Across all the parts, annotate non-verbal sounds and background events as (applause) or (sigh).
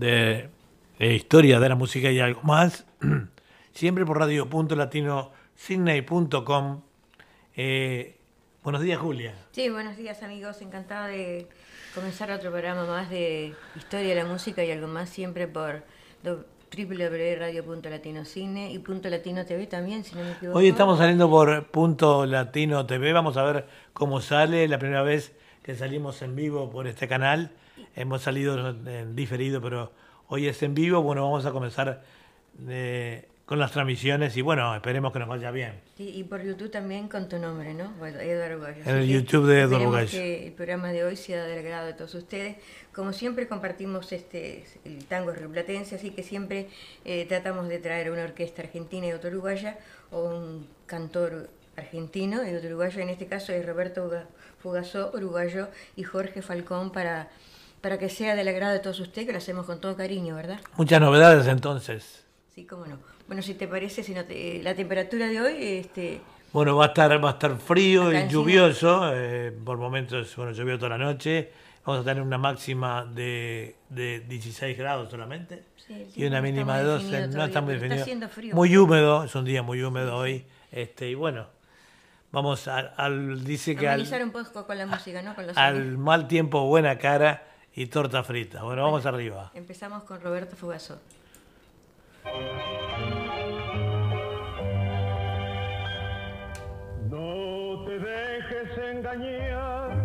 de, historia de la música y algo más, (clears throat) siempre por radio.latino.com. Eh, buenos días, Julia. Sí, buenos días, amigos. Encantada de comenzar otro programa más de historia de la música y algo más, siempre por www.radio.latinocine y Punto Latino TV también, si no me equivoco. Hoy estamos saliendo por Punto Latino TV, vamos a ver cómo sale, la primera vez que salimos en vivo por este canal, hemos salido en diferido, pero hoy es en vivo, bueno, vamos a comenzar eh, con las transmisiones y bueno, esperemos que nos vaya bien. Sí, y por YouTube también con tu nombre, ¿no? Bueno, Eduardo Gallo. En el YouTube de Eduardo Gallo. que el programa de hoy sea del agrado de todos ustedes. Como siempre compartimos este el tango rioplatense, así que siempre eh, tratamos de traer una orquesta argentina y otra uruguaya o un cantor argentino y otro uruguayo. En este caso es Roberto Fugazó, uruguayo, y Jorge Falcón para para que sea del agrado de todos ustedes, que lo hacemos con todo cariño, ¿verdad? Muchas novedades entonces. Sí, cómo no. Bueno, si te parece, si no la temperatura de hoy... Este, bueno, va a estar, va a estar frío y lluvioso, eh, por momentos, bueno, llovió toda la noche. Vamos a tener una máxima de, de 16 grados solamente y una mínima de 12. No está muy definido. Está frío. Muy húmedo, es un día muy húmedo hoy. Este, y bueno, vamos al, dice que al, un poco con la música, ¿no? al mal tiempo buena cara y torta frita. Bueno, vamos arriba. Empezamos con Roberto Fugaso. No te dejes engañar,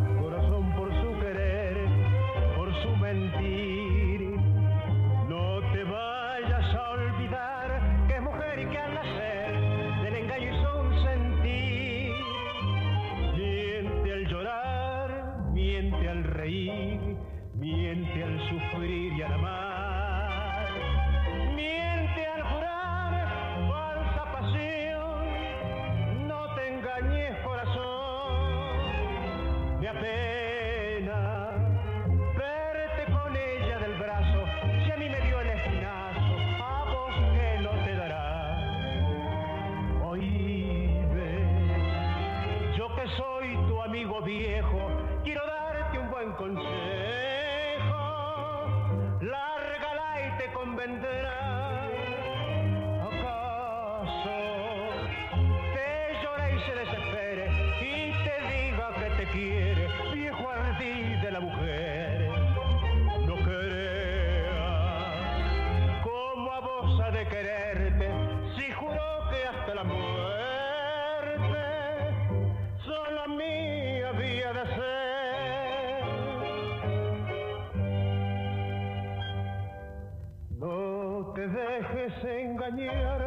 compañera.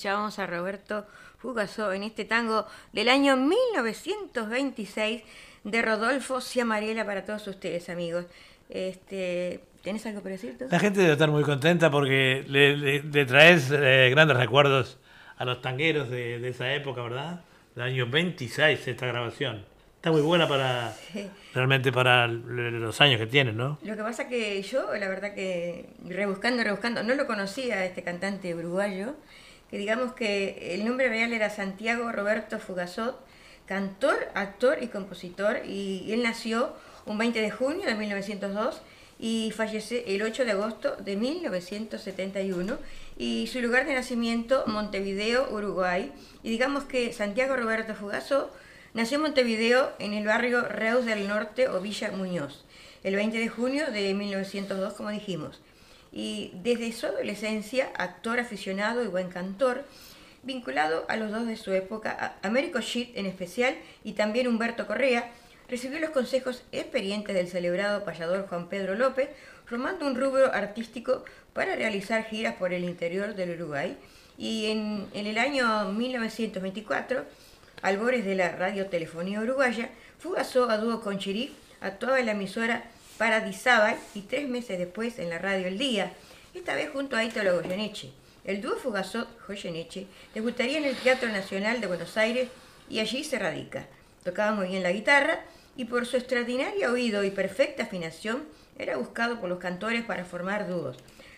Escuchábamos a Roberto Fugaso en este tango del año 1926 de Rodolfo Ciamarela para todos ustedes, amigos. Este, ¿Tenés algo para decir? La gente debe estar muy contenta porque le, traes eh, grandes recuerdos a los tangueros de, esa época, ¿verdad? Del año 26 esta grabación. Está muy buena para realmente para los años que tienen, ¿no? Lo que pasa que yo, la verdad que rebuscando, rebuscando, no lo conocía este cantante uruguayo que digamos que el nombre real era Santiago Roberto Fugazot, cantor, actor y compositor, y él nació un 20 de junio de 1902 y falleció el 8 de agosto de 1971 y su lugar de nacimiento Montevideo, Uruguay. Y digamos que Santiago Roberto Fugazo nació en Montevideo en el barrio Reus del Norte o Villa Muñoz, el 20 de junio de 1902, como dijimos. y desde su adolescencia, actor aficionado y buen cantor, vinculado a los dos de su época, Américo Schitt en especial y también Humberto Correa, recibió los consejos experientes del celebrado payador Juan Pedro López, formando un rubro artístico para realizar giras por el interior del Uruguay. Y en, el año 1924, albores de la radiotelefonía uruguaya, Fugazó a dúo con Chirí, actuaba en la emisora Paradisábal y tres meses después en la radio El Día, esta vez junto a Ítalo Goyeneche. El dúo Fugazot-Goyeneche debutaría en el Teatro Nacional de Buenos Aires y allí se radica. Tocaba muy bien la guitarra y por su extraordinario oído y perfecta afinación era buscado por los cantores para formar dúos.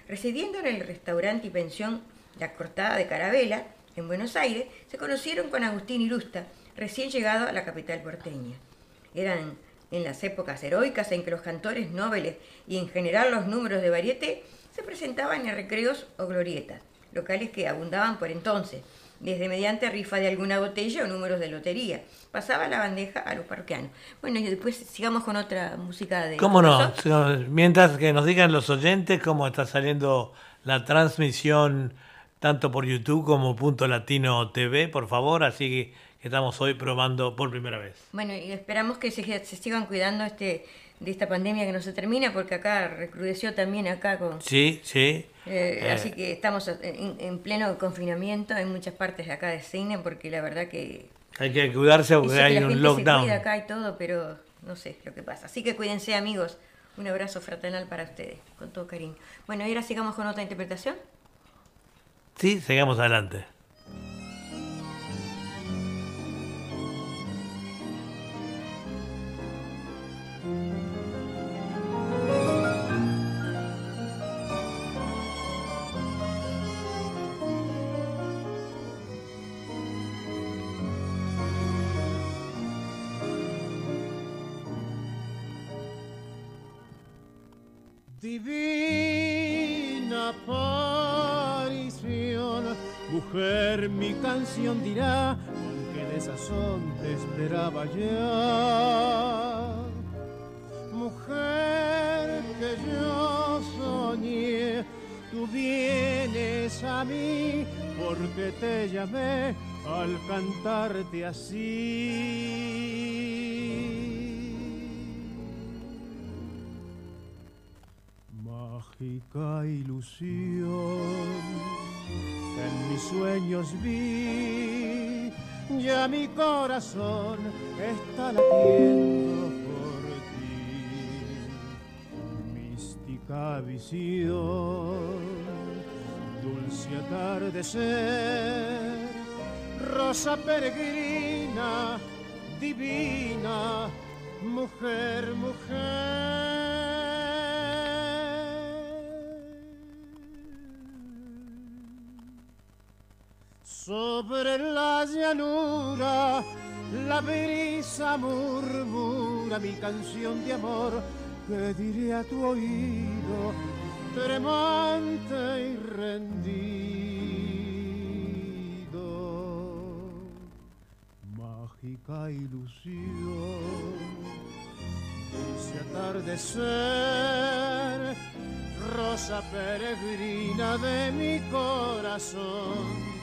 Residiendo en el restaurante y pensión La Cortada de Carabela, en Buenos Aires, se conocieron con Agustín Irusta, recién llegado a la capital porteña. Eran en las épocas heroicas en que los cantores nobles y en general los números de varieté se presentaban en recreos o glorietas, locales que abundaban por entonces, desde mediante rifa de alguna botella o números de lotería. Pasaba la bandeja a los parroquianos. Bueno, y después sigamos con otra música de... ¿Cómo no? Mientras que nos digan los oyentes cómo está saliendo la transmisión tanto por YouTube como Punto Latino TV, por favor, así que estamos hoy probando por primera vez. Bueno, y esperamos que se, sigan cuidando este de esta pandemia que no se termina, porque acá recrudeció también acá con... Sí, sí. Eh, eh. Así que estamos en, pleno confinamiento en muchas partes de acá de cine, porque la verdad que... Hay que cuidarse porque hay un lockdown. Se cuida acá y todo, pero no sé lo que pasa. Así que cuídense amigos. Un abrazo fraternal para ustedes, con todo cariño. Bueno, y ahora sigamos con otra interpretación. Sí, sigamos adelante. Canción dirá con qué desazón te esperaba ya. Mujer que yo soñé, tú vienes a mí porque te llamé al cantarte así. mágica ilusión en mis sueños vi, ya mi corazón está latiendo por ti. Mística visión, dulce atardecer, rosa peregrina, divina, mujer, mujer. Sobre la llanura la brisa murmura mi canción de amor que diré a tu oído, tremante y rendido. Mágica ilusión, ese atardecer, rosa peregrina de mi corazón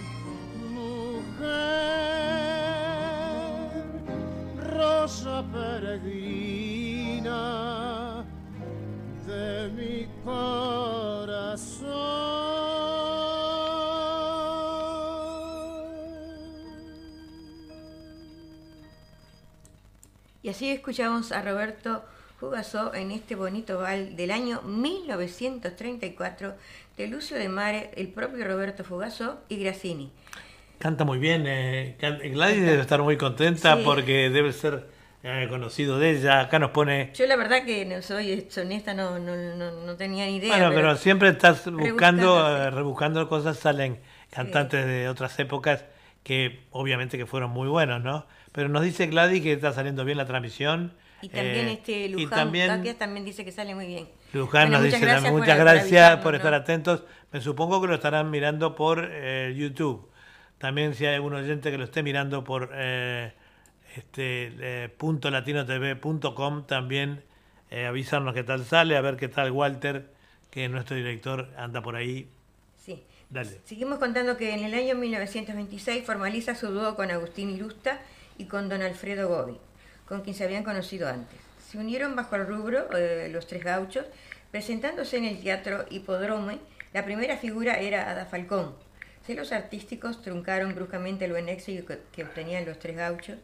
rosa peregrina de mi corazón. Y así escuchamos a Roberto Fugasó en este bonito bal del año 1934 de Lucio de Mare, el propio Roberto Fugasó y Grassini. Canta muy bien. Eh, Gladys debe estar muy contenta porque debe ser eh, conocido de ella. Acá nos pone. Yo, la verdad, que no soy honesta, no, no, no, tenía ni idea. Bueno, pero, siempre estás buscando, eh, rebuscando cosas, salen cantantes de otras épocas que obviamente que fueron muy buenos, ¿no? Pero nos dice Gladys que está saliendo bien la transmisión. Y también este Luján y también, también dice que sale muy bien. Luján nos dice también muchas gracias por, estar atentos. Me supongo que lo estarán mirando por YouTube. También si hay algún oyente que lo esté mirando por eh, este, eh, también eh, avisarnos qué tal sale, a ver qué tal Walter, que nuestro director anda por ahí. Sí. Dale. Seguimos contando que en el año 1926 formaliza su dúo con Agustín Irusta y con don Alfredo Gobi, con quien se habían conocido antes. Se unieron bajo el rubro eh, Los Tres Gauchos, presentándose en el Teatro Hipodrome. La primera figura era Ada Falcón. Celos artísticos truncaron bruscamente el buen éxito que obtenían los Tres Gauchos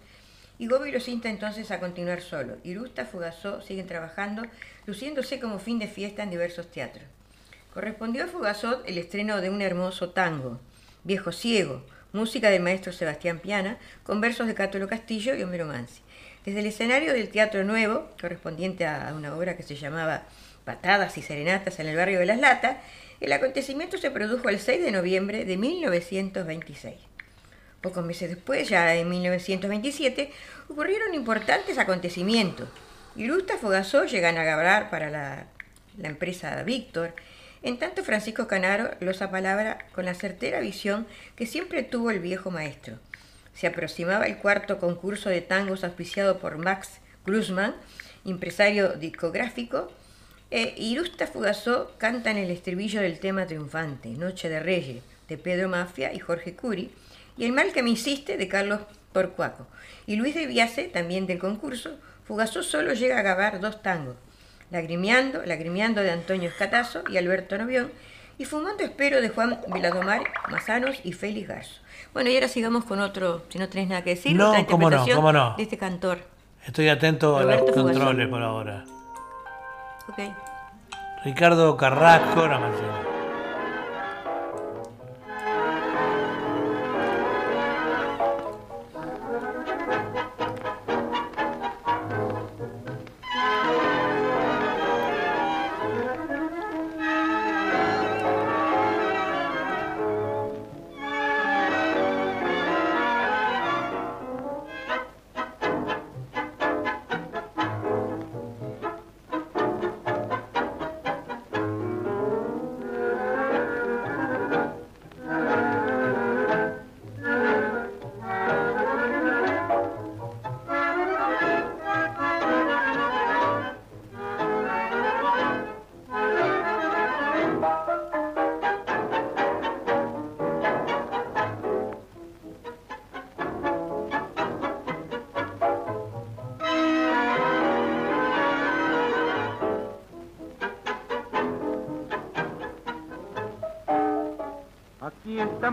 y Gobi los insta entonces a continuar solo. Irusta, Fugazó siguen trabajando, luciéndose como fin de fiesta en diversos teatros. Correspondió a Fugazot el estreno de un hermoso tango, Viejo Ciego, música del maestro Sebastián Piana, con versos de Cátulo Castillo y Homero Mansi. Desde el escenario del Teatro Nuevo, correspondiente a una obra que se llamaba Patadas y Serenatas en el barrio de Las Latas, el acontecimiento se produjo el 6 de noviembre de 1926. Pocos meses después, ya en 1927, ocurrieron importantes acontecimientos. Irusta Fogazó llegan a grabar para la, empresa Víctor. En tanto, Francisco Canaro los apalabra con la certera visión que siempre tuvo el viejo maestro. Se aproximaba el cuarto concurso de tangos auspiciado por Max Grusman, empresario discográfico, e Irusta Fugazó canta en el estribillo del tema triunfante, Noche de Reyes, de Pedro Mafia y Jorge Curi, y El mal que me hiciste de Carlos Porcuaco. Y Luis de Viase, también del concurso, Fugazó solo llega a grabar dos tangos, Lagrimeando, Lagrimeando de Antonio Escatazo y Alberto Novión, y Fumando Espero de Juan Viladomar Mazanos y Félix Garzo. Bueno, y ahora sigamos con otro, si no tenés nada que decir, no, otra cómo no, cómo no. de este cantor. Estoy atento a los controles por ahora. Ok. Ricardo Carrasco, la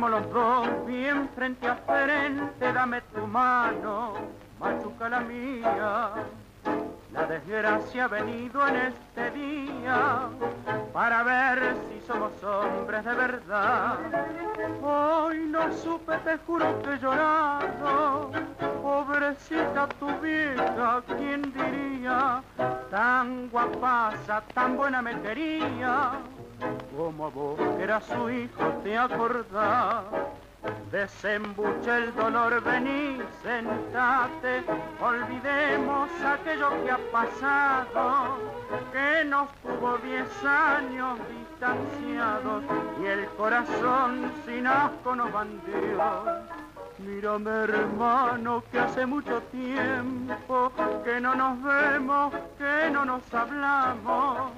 Estamos los dos bien frente a frente, dame tu mano, machuca la mía. La desgracia ha venido en este día para ver si somos hombres de verdad. Hoy no supe, te juro que yo mención. Desembucha el dolor, vení, sentate, olvidemos aquello que ha pasado, que nos tuvo diez años distanciados y el corazón sin asco nos. Mírame hermano, que hace mucho tiempo que no nos vemos, que no nos hablamos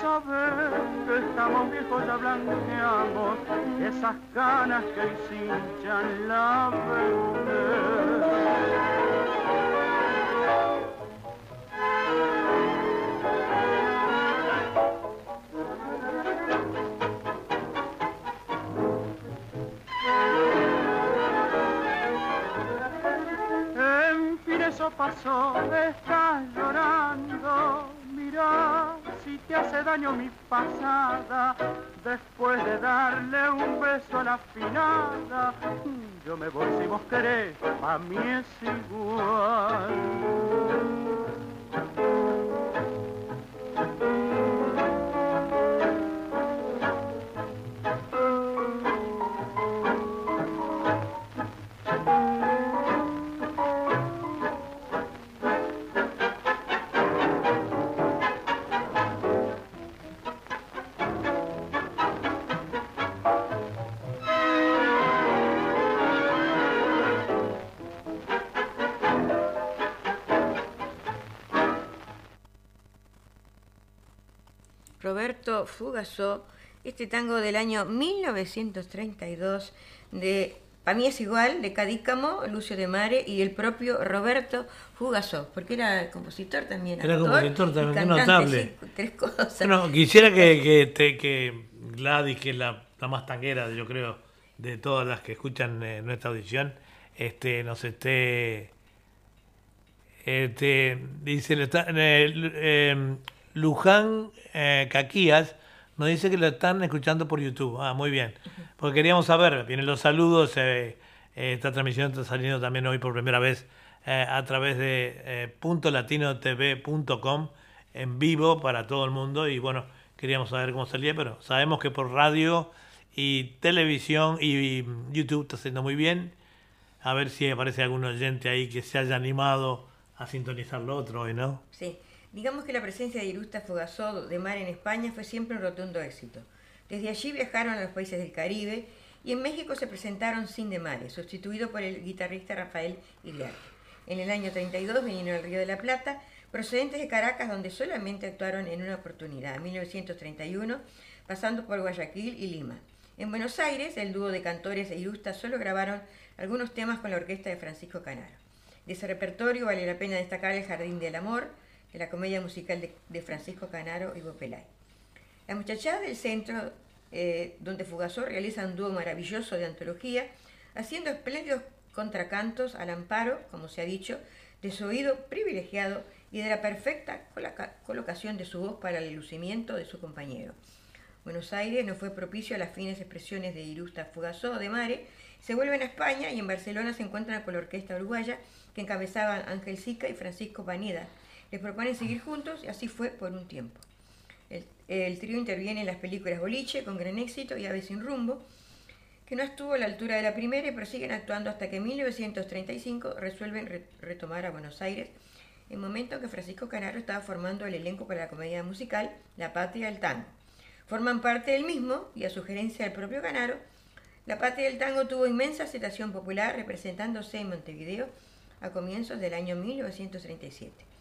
saber que estamos viejos ya blanqueamos esas ganas que hinchan la vejez. Eso pasó, estás llorando, mira si te hace daño mi pasada, después de darle un beso a la finada, yo me voy si vos querés, a mí es igual. Roberto Fugazó, este tango del año 1932 de para mí es igual, de Cadícamo, Lucio de Mare y el propio Roberto Fugazó, porque era compositor también. Era compositor también, qué notable. tres cosas. Bueno, quisiera que, que, que Gladys, que es la, más tanguera, yo creo, de todas las que escuchan eh, nuestra audición, este, nos esté. Este, dice, eh, em, Luján eh, Caquías nos dice que lo están escuchando por YouTube. Ah, muy bien. Porque queríamos saber, vienen los saludos. Eh, eh, esta transmisión está saliendo también hoy por primera vez eh, a través de punto en vivo para todo el mundo. Y bueno, queríamos saber cómo salía, pero sabemos que por radio y televisión y, YouTube está haciendo muy bien. A ver si aparece algún oyente ahí que se haya animado a sintonizar lo otro hoy, ¿no? Sí. Digamos que la presencia de Irusta Fogazó de Mar en España fue siempre un rotundo éxito. Desde allí viajaron a los países del Caribe y en México se presentaron sin de Mare, sustituido por el guitarrista Rafael Igliar. En el año 32 vinieron al Río de la Plata, procedentes de Caracas, donde solamente actuaron en una oportunidad, en 1931, pasando por Guayaquil y Lima. En Buenos Aires, el dúo de cantores e Irusta solo grabaron algunos temas con la orquesta de Francisco Canaro. De ese repertorio vale la pena destacar El Jardín del Amor, de la comedia musical de, Francisco Canaro y Bopelay. La muchachada del centro, eh, donde Fugazó realiza un dúo maravilloso de antología, haciendo espléndidos contracantos al amparo, como se ha dicho, de su oído privilegiado y de la perfecta colocación de su voz para el lucimiento de su compañero. Buenos Aires no fue propicio a las fines expresiones de Irusta Fugazó de Mare, se vuelven a España y en Barcelona se encuentran con la orquesta uruguaya que encabezaban Ángel Sica y Francisco Panida, les proponen seguir juntos y así fue por un tiempo. El, trío interviene en las películas Boliche con gran éxito y Ave sin rumbo, que no estuvo a la altura de la primera y prosiguen actuando hasta que en 1935 resuelven retomar a Buenos Aires, en momento en que Francisco Canaro estaba formando el elenco para la comedia musical La Patria del Tango. Forman parte del mismo y a sugerencia del propio Canaro, La Patria del Tango tuvo inmensa aceptación popular representándose en Montevideo a comienzos del año 1937.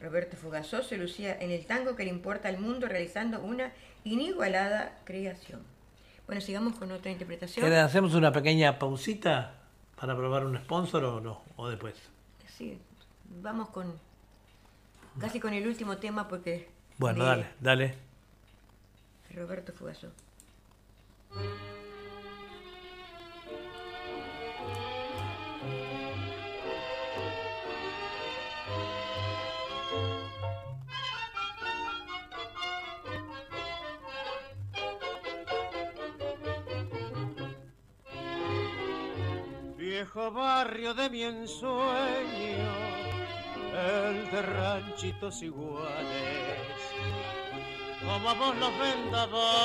Roberto Fugazó se lucía en el tango que le importa al mundo realizando una inigualada creación. Bueno, sigamos con otra interpretación. ¿Hacemos una pequeña pausita para probar un sponsor o no? ¿O después? Sí, vamos con casi con el último tema porque... Bueno, dale, dale. Roberto Fugazó. Viejo barrio de mi ensueño, el de ranchitos iguales, como vos los vendavales,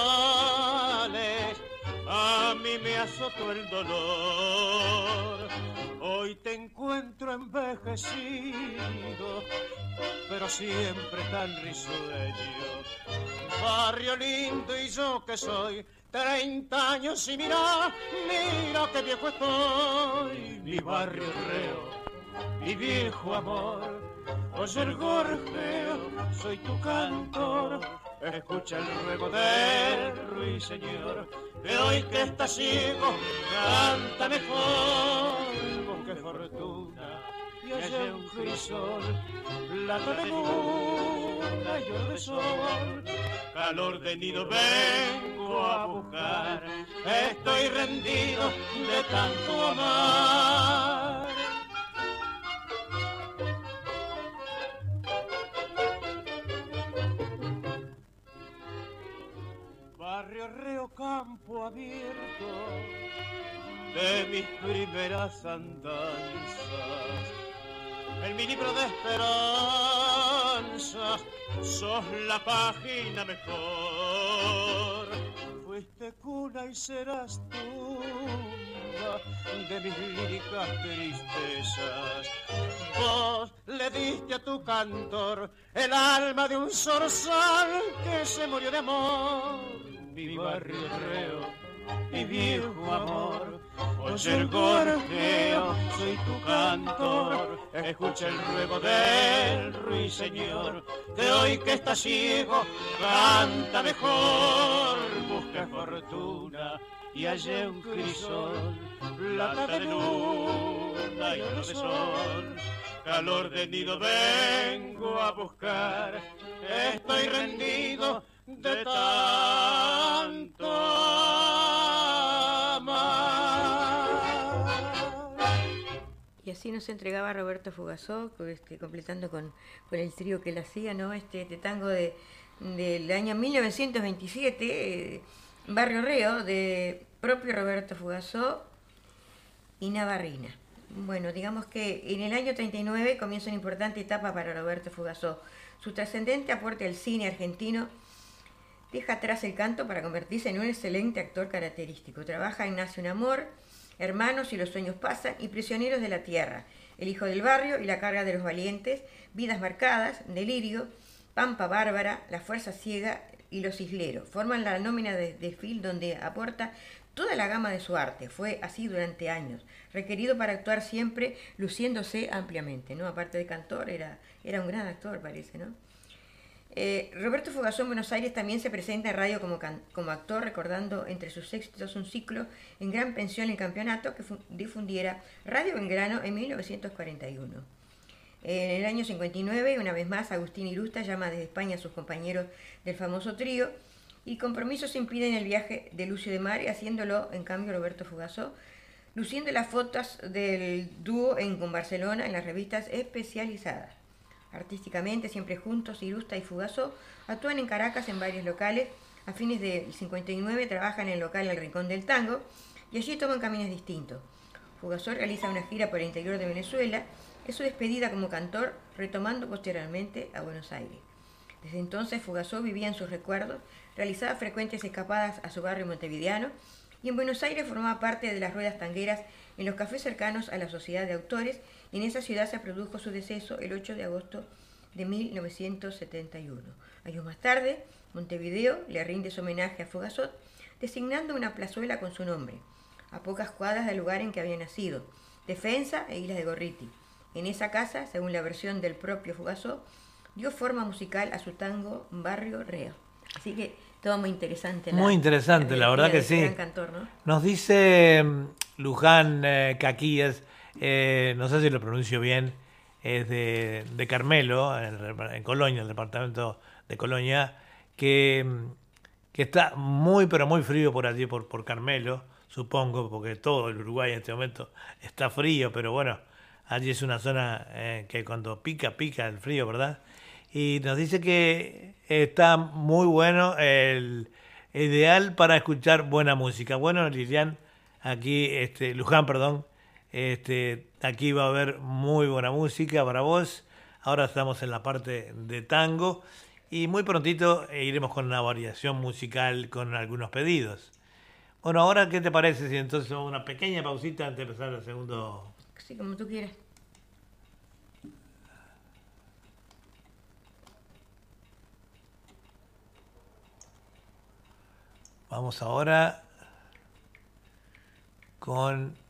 a mí me azotó el dolor. Hoy te encuentro envejecido, pero siempre tan risueño. Barrio lindo y yo que soy Treinta años y mira, mira qué viejo estoy, mi barrio reo, mi viejo amor. Oye el gorjeo, soy tu cantor, escucha el ruego del ruiseñor, que hoy que está ciego, canta mejor, qué fortuna y allá un crisol, plata de luna y oro de sol, calor de nido vengo a buscar, estoy rendido de tanto amar. Barrio Reo Campo Abierto de mis primeras andanzas en mi libro de esperanza sos la página mejor. Fuiste cuna y serás tumba de mis líricas tristezas. Vos le diste a tu cantor el alma de un zorzal que se murió de amor. Mi barrio mi viejo amor. Oye el gorjeo, soy tu cantor, escucha el ruego del ruiseñor, que hoy que está ciego canta mejor, busca fortuna y hallé un crisol, plata de luna y oro de sol. Calor de nido vengo a buscar, estoy rendido de tanto Y así nos entregaba Roberto Fugazó, este, completando con, con, el trío que él hacía, ¿no? Este, este tango de, del año 1927, eh, Barrio Reo, de propio Roberto Fugazó y Navarrina. Bueno, digamos que en el año 39 comienza una importante etapa para Roberto Fugazó. Su trascendente aporte al cine argentino deja atrás el canto para convertirse en un excelente actor característico. Trabaja en Nace un Amor, Hermanos y los sueños pasan y Prisioneros de la Tierra, El Hijo del Barrio y La Carga de los Valientes, Vidas Marcadas, Delirio, Pampa Bárbara, La Fuerza Ciega y Los Isleros. Forman la nómina de, de donde aporta toda la gama de su arte. Fue así durante años, requerido para actuar siempre luciéndose ampliamente, ¿no? Aparte de cantor, era, era un gran actor, parece, ¿no? Eh, Roberto Fogazón en Buenos Aires también se presenta en radio como, actor, recordando entre sus éxitos un ciclo en gran pensión en campeonato que difundiera Radio Belgrano en 1941. En el año 59, una vez más, Agustín Irusta llama desde España a sus compañeros del famoso trío y compromisos impiden el viaje de Lucio de Mare, haciéndolo en cambio Roberto Fugazó, luciendo las fotos del dúo en, con Barcelona en las revistas especializadas. Artísticamente, siempre juntos, Irusta y Fugazó actúan en Caracas en varios locales. A fines del 59 trabajan en el local El Rincón del Tango y allí toman caminos distintos. Fugazó realiza una gira por el interior de Venezuela, es su despedida como cantor, retomando posteriormente a Buenos Aires. Desde entonces Fugazó vivía en sus recuerdos realizaba frecuentes escapadas a su barrio montevideano y en Buenos Aires formaba parte de las ruedas tangueras en los cafés cercanos a la Sociedad de Autores en esa ciudad se produjo su deceso el 8 de agosto de 1971. Años más tarde, Montevideo le rinde su homenaje a Fugazot designando una plazuela con su nombre, a pocas cuadras del lugar en que había nacido, Defensa e Isla de Gorriti. En esa casa, según la versión del propio Fugazot, dio forma musical a su tango Barrio Reo. Así que todo muy interesante. muy interesante, la, verdad que sí. Nos dice mm, Luján eh, Caquíes, eh, no sé si lo pronuncio bien, es de, Carmelo, en, Colonia, el departamento de Colonia, que, que, está muy, pero muy frío por allí, por, por Carmelo, supongo, porque todo el Uruguay en este momento está frío, pero bueno, allí es una zona eh, que cuando pica, pica el frío, ¿verdad? y nos dice que está muy bueno el ideal para escuchar buena música. Bueno, Lilian, aquí, este, Luján, perdón, este, aquí va a haber muy buena música para vos. Ahora estamos en la parte de tango y muy prontito iremos con una variación musical con algunos pedidos. Bueno, ahora, ¿qué te parece si entonces una pequeña pausita antes de empezar el segundo? Sí, como tú quieras. Vamos ahora con...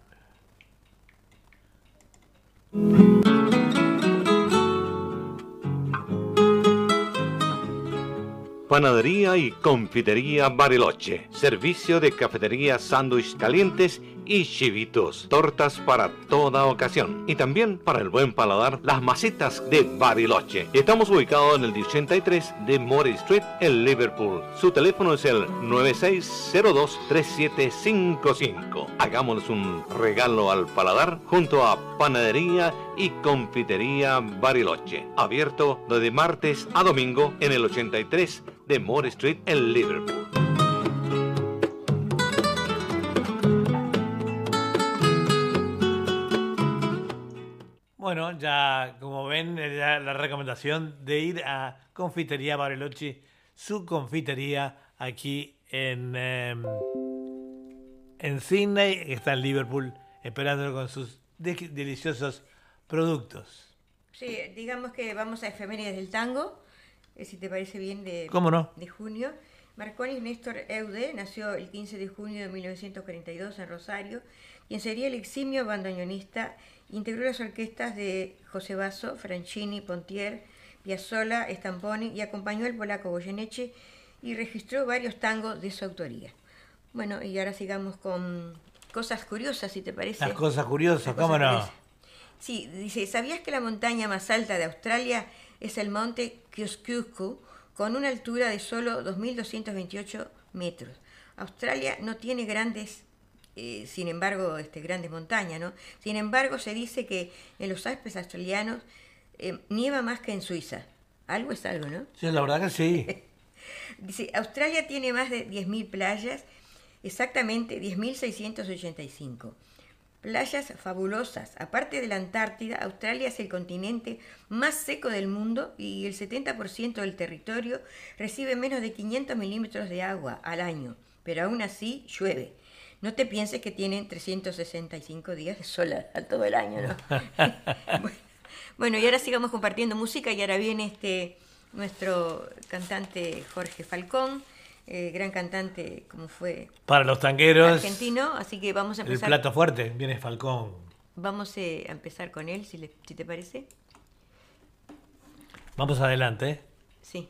Panadería y confitería Bariloche. Servicio de cafetería, sándwich calientes y chivitos. Tortas para toda ocasión. Y también para el buen paladar, las masitas de Bariloche. Estamos ubicados en el 83 de Mori Street en Liverpool. Su teléfono es el 9602-3755. Hagámosles un regalo al paladar junto a Panadería y Confitería Bariloche. Abierto de martes a domingo en el 83 de Moore Street en Liverpool. Bueno, ya como ven, la recomendación de ir a Confitería Bariloche, su confitería aquí en, em, en Sydney, que está en Liverpool, esperándolo con sus deliciosos productos. Sí, digamos que vamos a efemérides del tango, eh, si te parece bien, de, ¿Cómo no? de junio. Marconis Néstor Eude nació el 15 de junio de 1942 en Rosario, quien sería el eximio bandoneonista, integró las orquestas de José Basso, Franchini, Pontier, Piazzolla, Stamponi y acompañó al polaco Goyeneche y registró varios tangos de su autoría. Bueno, y ahora sigamos con cosas curiosas, si te parece. Las cosas curiosas, ¿cómo no? Sí, dice, ¿sabías que la montaña más alta de Australia es el monte Kosciuszko, con una altura de solo 2.228 metros? Australia no tiene grandes, eh, sin embargo, este, grandes montañas, ¿no? Sin embargo, se dice que en los Alpes australianos eh, nieva más que en Suiza. Algo es algo, ¿no? Sí, la verdad que sí. (laughs) dice, Australia tiene más de 10.000 playas exactamente 10.685. Playas fabulosas. Aparte de la Antártida, Australia es el continente más seco del mundo y el 70% del territorio recibe menos de 500 milímetros de agua al año, pero aún así llueve. No te pienses que tienen 365 días de sol a, todo el año, ¿no? (laughs) bueno, bueno, y ahora sigamos compartiendo música y ahora viene este nuestro cantante Jorge Falcón eh, gran cantante como fue para los tangueros argentino, así que vamos a empezar. El plato fuerte, viene Falcón. Vamos eh, a empezar con él, si, si te parece. Vamos adelante. Sí.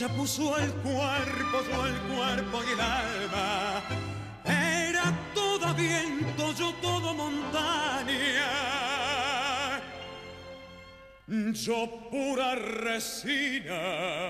Ella puso el cuerpo, yo el cuerpo y el alma. Era todo viento, yo todo montaña. Yo pura resina.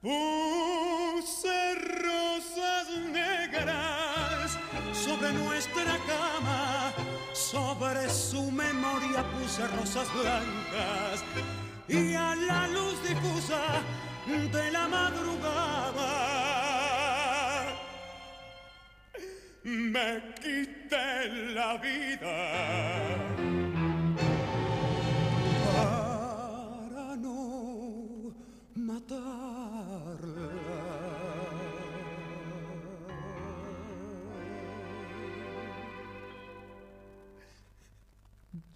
Puse rosas negras sobre nuestra cama, sobre su memoria puse rosas blancas y a la luz difusa de la madrugada me quité la vida.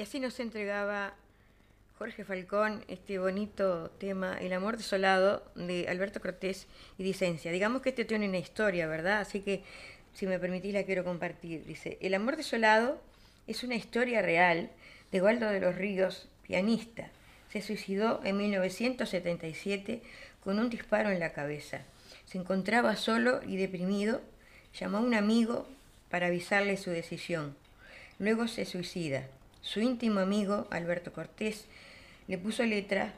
Y así nos entregaba Jorge Falcón este bonito tema, El amor desolado, de Alberto Cortés y Dicencia. Digamos que este tiene una historia, ¿verdad? Así que, si me permitís, la quiero compartir. Dice, El amor desolado es una historia real de Waldo de los Ríos, pianista. Se suicidó en 1977 con un disparo en la cabeza. Se encontraba solo y deprimido. Llamó a un amigo para avisarle su decisión. Luego se suicida. Su íntimo amigo, Alberto Cortés, le puso letra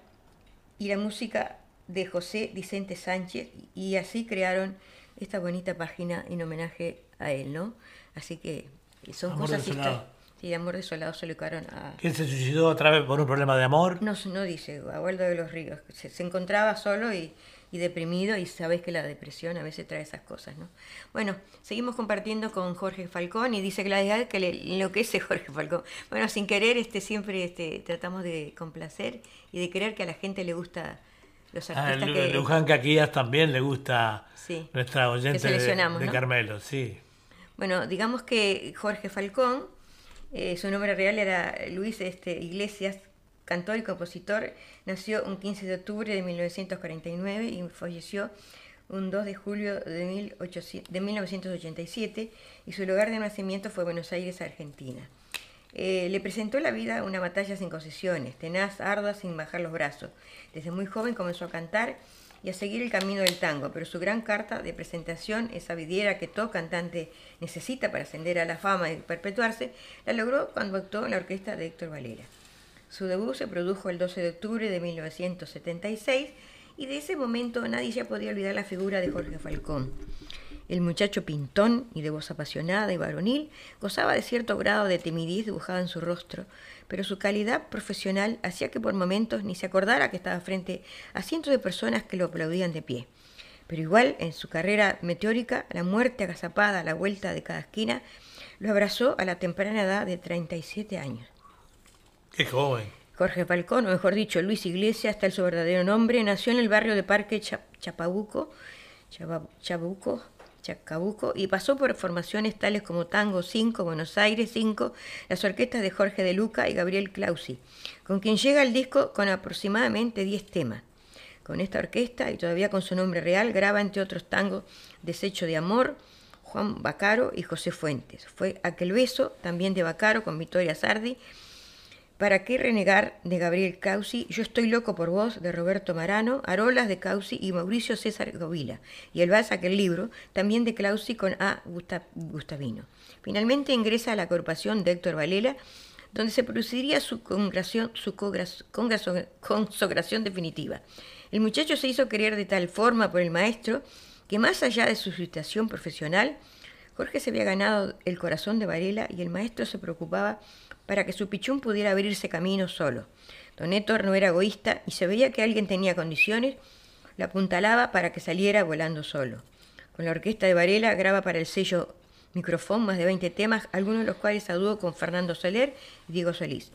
y la música de José Vicente Sánchez y así crearon esta bonita página en homenaje a él, ¿no? Así que son cosas históricas. Sí, Amor desolado se lo dedicaron a... ¿Quién se suicidó otra vez por un problema de amor? No, no dice, Abuelo de los Ríos. Se, se encontraba solo y, y, deprimido y sabéis que la depresión a veces trae esas cosas, ¿no? Bueno, seguimos compartiendo con Jorge Falcón y dice Gladys que le enloquece (laughs) Jorge Falcón. Bueno, sin querer, este siempre este, tratamos de complacer y de querer que a la gente le gusta los Ah, artistas Lu- que... Luján Caquías también le gusta Sí, nuestra oyente de, de ¿no? Carmelo, sí. Bueno, digamos que Jorge Falcón, eh, su nombre real era Luis este, Iglesias, cantor y compositor, nació un 15 de octubre de 1949 y falleció un 2 de julio de, 1800 de 1987 y su lugar de nacimiento fue Buenos Aires, Argentina. Eh, le presentó la vida una batalla sin concesiones, tenaz, ardua, sin bajar los brazos. Desde muy joven comenzó a cantar y a seguir el camino del tango, pero su gran carta de presentación, esa vidriera que todo cantante necesita para ascender a la fama y perpetuarse, la logró cuando actuó en la orquesta de Héctor Valera. Su debut se produjo el 12 de octubre de 1976 y de ese momento nadie ya podía olvidar la figura de Jorge Falcón. El muchacho pintón y de voz apasionada y varonil gozaba de cierto grado de timidez dibujada en su rostro, pero su calidad profesional hacía que por momentos ni se acordara que estaba frente a cientos de personas que lo aplaudían de pie. Pero igual, en su carrera meteórica, la muerte agazapada a la vuelta de cada esquina lo abrazó a la temprana edad de 37 años. Qué joven. Jorge Falcón, o mejor dicho, Luis Iglesias, tal su verdadero nombre, nació en el barrio de Parque Cha- Chapabuco, Chabuco, Chacabuco, y pasó por formaciones tales como Tango 5, Buenos Aires 5, las orquestas de Jorge de Luca y Gabriel Clausi, con quien llega el disco con aproximadamente 10 temas. Con esta orquesta, y todavía con su nombre real, graba entre otros tangos Desecho de Amor, Juan Bacaro y José Fuentes. Fue Aquel Beso, también de Bacaro, con Victoria Sardi, ¿Para qué renegar de Gabriel Causi? Yo estoy loco por vos de Roberto Marano, Arolas de Causi y Mauricio César Govila. Y el vals aquel libro, también de Clausi con A. Gusta- Gustavino. Finalmente ingresa a la agrupación de Héctor Valela, donde se produciría su, congración- su consagración definitiva. El muchacho se hizo querer de tal forma por el maestro que más allá de su situación profesional, Jorge se había ganado el corazón de Varela y el maestro se preocupaba para que su pichún pudiera abrirse camino solo. Don Héctor no era egoísta y se veía que alguien tenía condiciones, lo apuntalaba para que saliera volando solo. Con la orquesta de Varela graba para el sello Microfón más de 20 temas, algunos de los cuales a dúo con Fernando Soler y Diego Solís.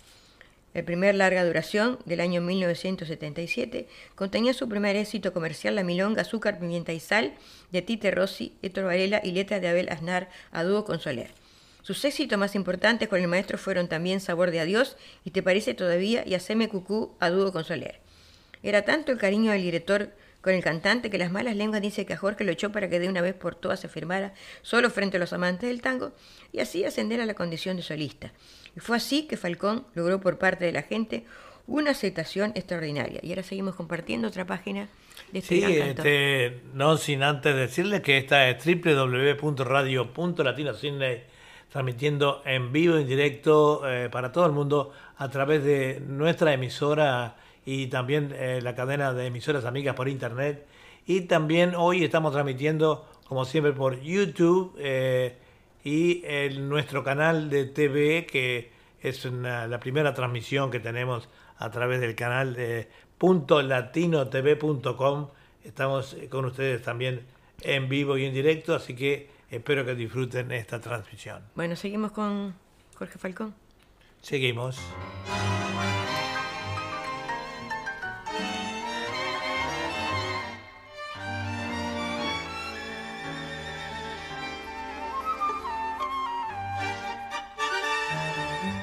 El primer larga duración, del año 1977, contenía su primer éxito comercial, La Milonga, Azúcar, Pimienta y Sal, de Tite Rossi, Héctor Varela y letras de Abel Aznar, a dúo con Soler. Sus éxitos más importantes con el maestro fueron también Sabor de Adiós y Te parece todavía y Haceme Cucú, a dúo con Soler. Era tanto el cariño del director con el cantante que las malas lenguas dicen que a Jorge lo echó para que de una vez por todas se firmara solo frente a los amantes del tango y así ascender a la condición de solista. Y fue así que Falcón logró por parte de la gente una aceptación extraordinaria. Y ahora seguimos compartiendo otra página de este Sí, este, no sin antes decirles que esta es www.radio.latinocine transmitiendo en vivo, en directo eh, para todo el mundo a través de nuestra emisora y también eh, la cadena de emisoras amigas por internet. Y también hoy estamos transmitiendo, como siempre, por YouTube eh, y nuestro canal de TV, que es la primera transmisión que tenemos a través del canal de .latinotv.com. Estamos con ustedes también en vivo y en directo, así que espero que disfruten esta transmisión. Bueno, seguimos con Jorge Falcón. Seguimos.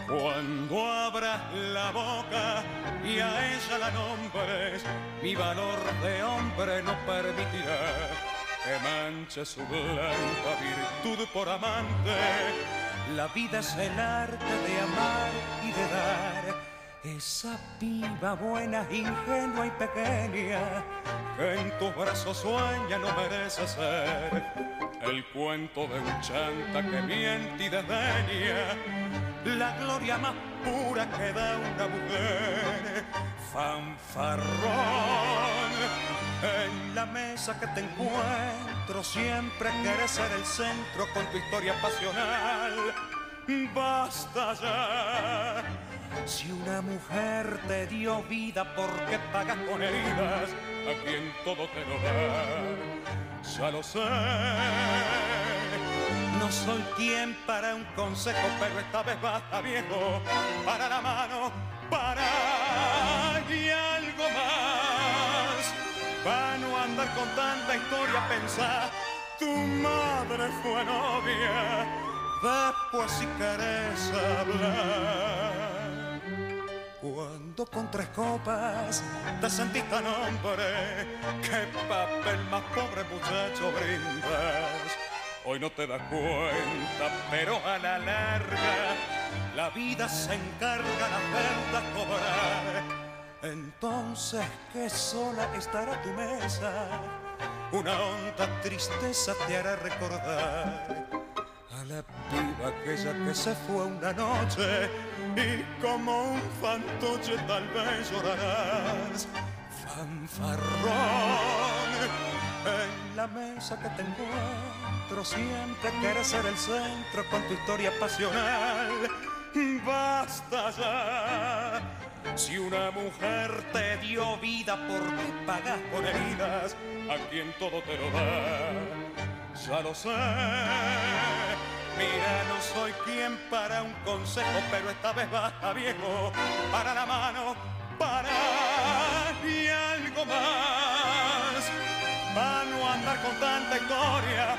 Cuando abra la boca y a ella la nombres, mi valor de hombre no permitirá que manche su blanca virtud por amante. La vida es el arte de amar y de dar esa piba buena, ingenua y pequeña, que en tus brazos sueña no merece ser el cuento de un chanta que miente y desdeña la gloria más pura que da una mujer. Fanfarrón, en la mesa que te encuentro siempre quieres ser el centro con tu historia pasional. Basta ya si una mujer te dio vida, ¿por qué pagas con heridas a quien todo te lo da? Ya lo sé. No soy quien para un consejo, pero esta vez basta viejo. Para la mano, para y algo más. Para no andar con tanta historia, pensar, tu madre fue novia. Después si querés hablar cuando con tres copas te sentís tan hombre, qué papel más pobre muchacho brindas. Hoy no te das cuenta, pero a la larga la vida se encarga de hacerte cobrar. Entonces, qué sola estará tu mesa, una honda tristeza te hará recordar a la piba aquella que se fue una noche y como un fantoche tal vez llorarás. Fanfarrón, en la mesa que te encuentro siempre quieres ser el centro con tu historia pasional. Basta ya. Si una mujer te dio vida, ¿por qué pagas con heridas a quien todo te lo da? Ya lo sé Mira, no soy quien para un consejo, pero esta vez basta viejo para la mano, para y algo más. Para no andar con tanta historia,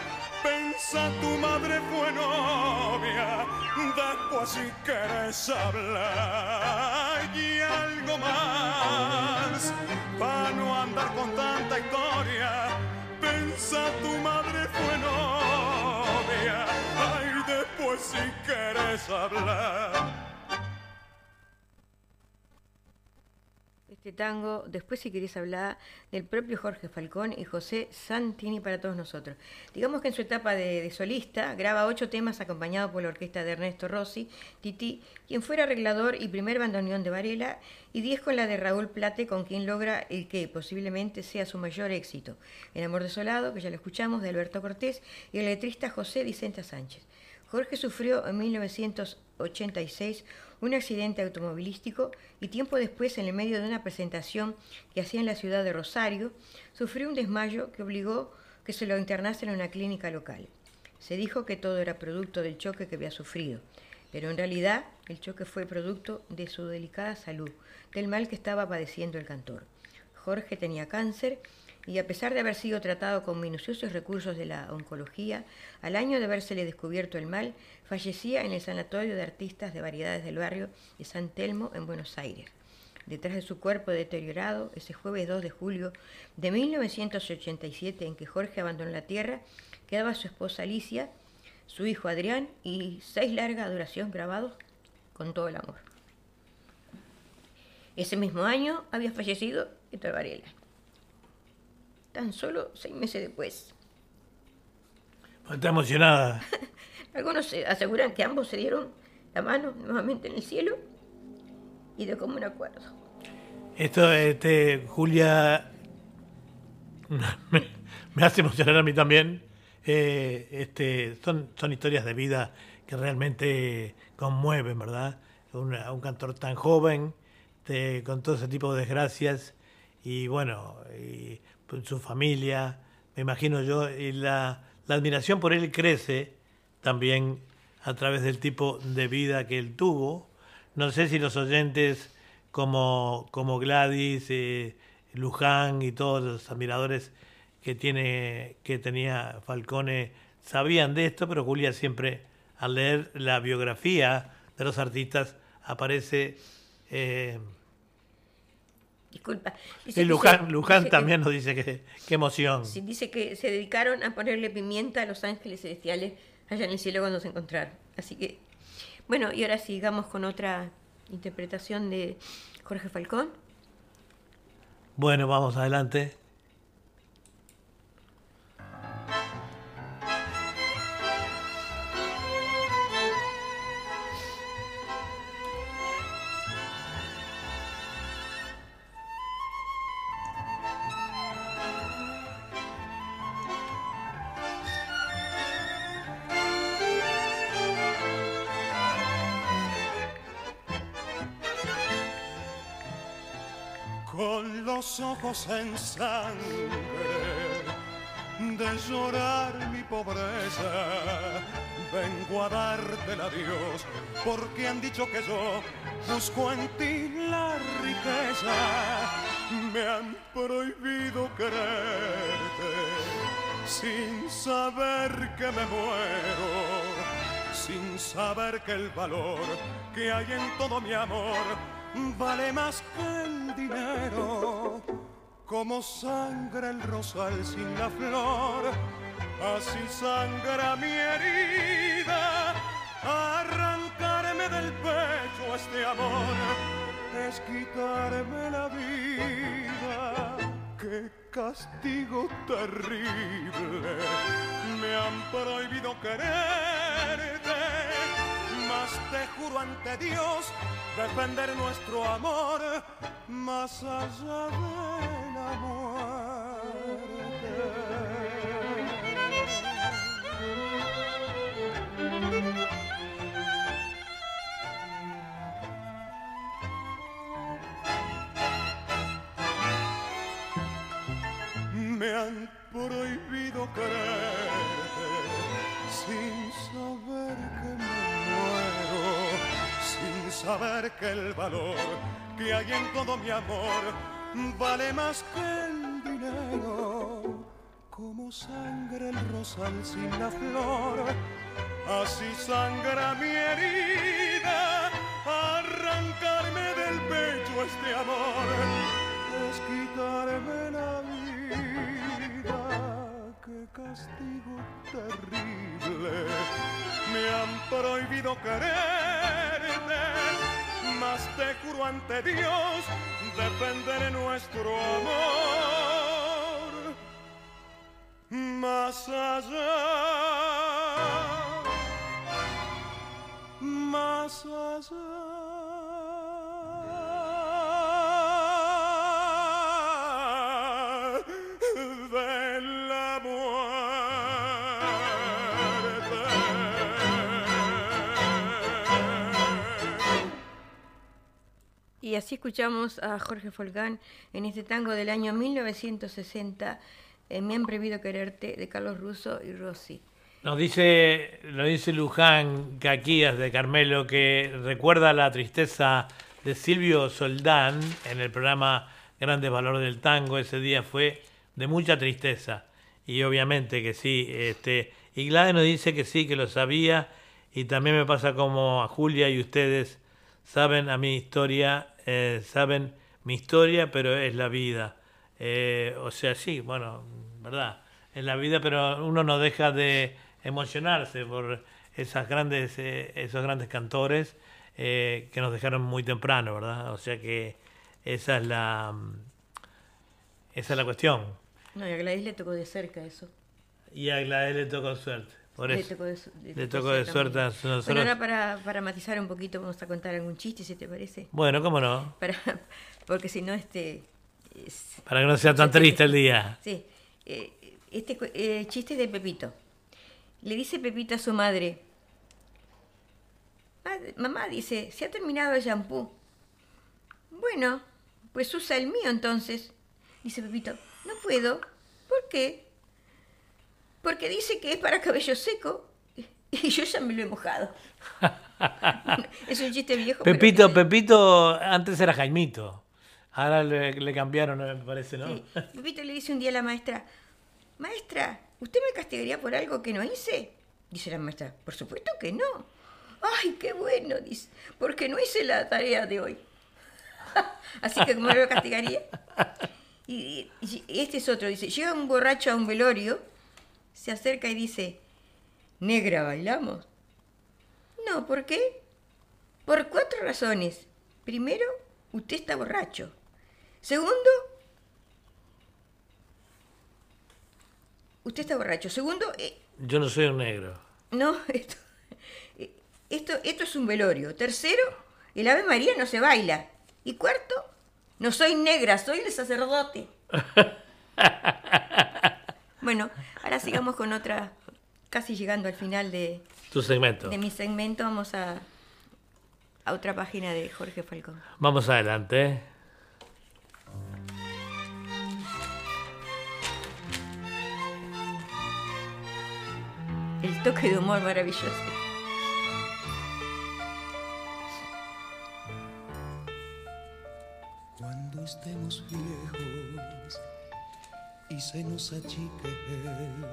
pensa tu madre fue novia, después si quieres hablar y algo más. Para no andar con tanta historia, pensa tu madre fue novia pues si quieres hablar. Este tango, después si querés hablar, del propio Jorge Falcón y José Santini para todos nosotros. Digamos que en su etapa de, solista graba ocho temas acompañado por la orquesta de Ernesto Rossi, Titi, quien fuera arreglador y primer bandoneón de Varela, y diez con la de Raúl Plate, con quien logra el que posiblemente sea su mayor éxito, El amor desolado, que ya lo escuchamos, de Alberto Cortés, y el letrista José Vicente Sánchez. Jorge sufrió en 1986 un accidente automovilístico y tiempo después, en el medio de una presentación que hacía en la ciudad de Rosario, sufrió un desmayo que obligó que se lo internasen en una clínica local. Se dijo que todo era producto del choque que había sufrido, pero en realidad el choque fue producto de su delicada salud, del mal que estaba padeciendo el cantor. Jorge tenía cáncer y a pesar de haber sido tratado con minuciosos recursos de la oncología, al año de habérsele descubierto el mal, fallecía en el Sanatorio de Artistas de Variedades del Barrio de San Telmo, en Buenos Aires. Detrás de su cuerpo deteriorado, ese jueves 2 de julio de 1987, en que Jorge abandonó la tierra, quedaba su esposa Alicia, su hijo Adrián y seis largas duración grabados con todo el amor. Ese mismo año había fallecido Héctor Varela tan solo seis meses después. Está emocionada. (laughs) Algunos aseguran que ambos se dieron la mano nuevamente en el cielo y de común acuerdo. Esto, este, Julia, (laughs) me, hace emocionar a mí también. Eh, este, son, son historias de vida que realmente conmueven, ¿verdad? Un, un cantor tan joven, con todo ese tipo de desgracias, y bueno, su familia, me imagino yo, y la, admiración por él crece también a través del tipo de vida que él tuvo. No sé si los oyentes como, como Gladys, eh, Luján y todos los admiradores que, tiene, que tenía Falcone sabían de esto, pero Julia siempre al leer la biografía de los artistas aparece Eh, Disculpa. y Luján, también nos dice que qué emoción. dice que se dedicaron a ponerle pimienta a los ángeles celestiales allá en el cielo cuando se encontraron. Así que, bueno, y ahora sigamos con otra interpretación de Jorge Falcón. Bueno, vamos adelante. En sangre de llorar mi pobreza. Vengo a darte la Dios porque han dicho que yo busco en ti la riqueza. Me han prohibido quererte sin saber que me muero, sin saber que el valor que hay en todo mi amor vale más que el dinero. Como sangra el rosal sin la flor, así sangra mi herida. Arrancarme del pecho este amor es quitarme la vida. Qué castigo terrible, me han prohibido quererte, te juro ante Dios defender nuestro amor más allá de la muerte. Me han prohibido quererte sin saber saber que el valor que hay en todo mi amor vale más que el dinero. Como sangre el rosal sin la flor, así sangra mi herida. Arrancarme del pecho este amor es quitarme la vida. Castigo terrible me han prohibido quererte, mas te juro ante Dios defenderé nuestro amor más allá, más allá. Y así escuchamos a Jorge Folgán en este tango del año 1960, eh, Me han prohibido quererte, de Carlos Russo y Rossi. Nos dice, nos dice Luján Caquías de Carmelo que recuerda la tristeza de Silvio Soldán en el programa Grandes Valores del Tango. Ese día fue de mucha tristeza. Y obviamente que sí. Este, y Gladys nos dice que sí, que lo sabía. Y también me pasa como a Julia y ustedes saben a mi historia eh, saben mi historia, pero es la vida. Eh, o sea, sí, bueno, verdad, es la vida, pero uno no deja de emocionarse por esas grandes, eh, esos grandes cantores que nos dejaron muy temprano, ¿verdad? O sea que esa es la, esa es la cuestión. No, y a Gladys le tocó de cerca eso. Y a Gladys le tocó suerte. Por le. Tocó de, le tocó de suerte a nosotros. Bueno, ahora para, para matizar un poquito vamos a contar algún chiste, si te parece. Bueno, cómo no. (laughs) Para, porque si no, este... para que no sea tan triste el día. Sí. Eh, este eh, chiste de Pepito. Le dice Pepito a su madre, mamá dice, se ha terminado el shampoo. Bueno, pues usa el mío entonces. Dice Pepito, no puedo. ¿Por qué? Porque dice que es para cabello seco y yo ya me lo he mojado. (laughs) es un chiste viejo. Pepito, Pepito antes era Jaimito. Ahora le, cambiaron, me parece, ¿no? (laughs) Pepito le dice un día a la maestra, maestra, ¿usted me castigaría por algo que no hice? Dice la maestra, por supuesto que no. Ay, qué bueno, dice, porque no hice la tarea de hoy. (laughs) Así que como lo castigaría. Y, y este es otro, dice, llega un borracho a un velorio, se acerca y dice, negra, ¿bailamos? No, ¿por qué? Por cuatro razones. Primero, usted está borracho. Segundo, usted está borracho. Segundo, eh, Yo no soy un negro. no, (laughs) esto, esto, esto es un velorio. Tercero, el Ave María no se baila. Y cuarto, no soy negra, soy el sacerdote. (laughs) bueno, ahora sigamos con otra, casi llegando al final de, Tu segmento. de mi segmento. Vamos a, a otra página de Jorge Falcón. Vamos adelante. El toque de humor maravilloso. Cuando estemos viejos y se nos achique el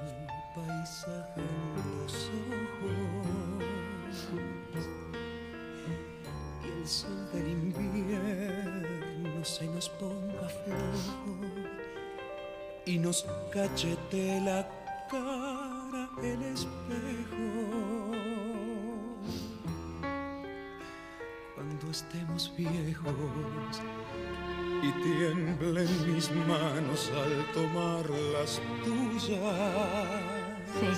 paisaje en los ojos y el sol del invierno se nos ponga flojo y nos cachete la cara el espejo. Cuando estemos viejos y tiemblen mis manos al tomar las tuyas Sí.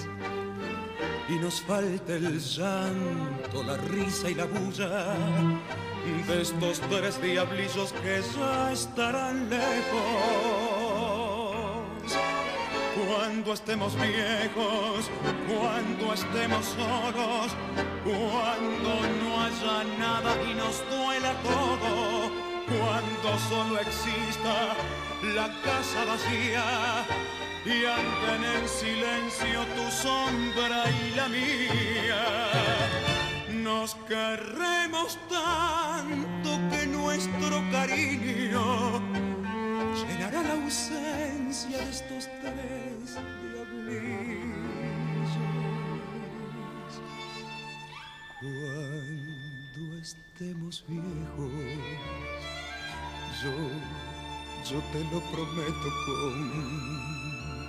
y nos falte el llanto, la risa y la bulla de estos tres diablillos que ya estarán lejos. Cuando estemos viejos, cuando estemos solos, cuando no haya nada y nos duela todo, cuando solo exista la casa vacía y anden en silencio tu sombra y la mía. Nos querremos tanto que nuestro cariño llenará la ausencia de estos tres diablillos. Cuando estemos viejos, yo, yo te lo prometo,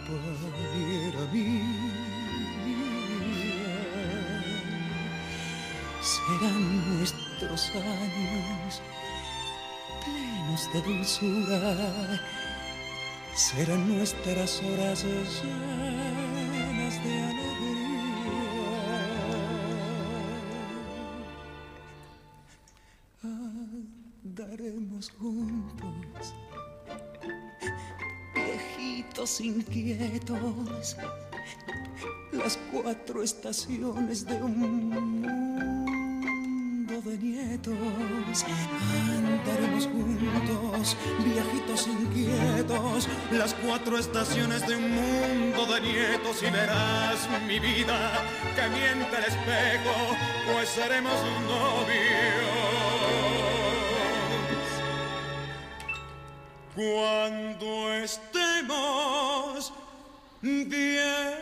compañera mía, serán nuestros años plenos de dulzura, serán nuestras horas llenas de alegría. Andaremos juntos, viejitos inquietos, las cuatro estaciones de un mundo de nietos. Andaremos juntos, viejitos inquietos, las cuatro estaciones de un mundo de nietos y verás mi vida que miente el espejo, pues seremos novios. Cuando estemos viejos.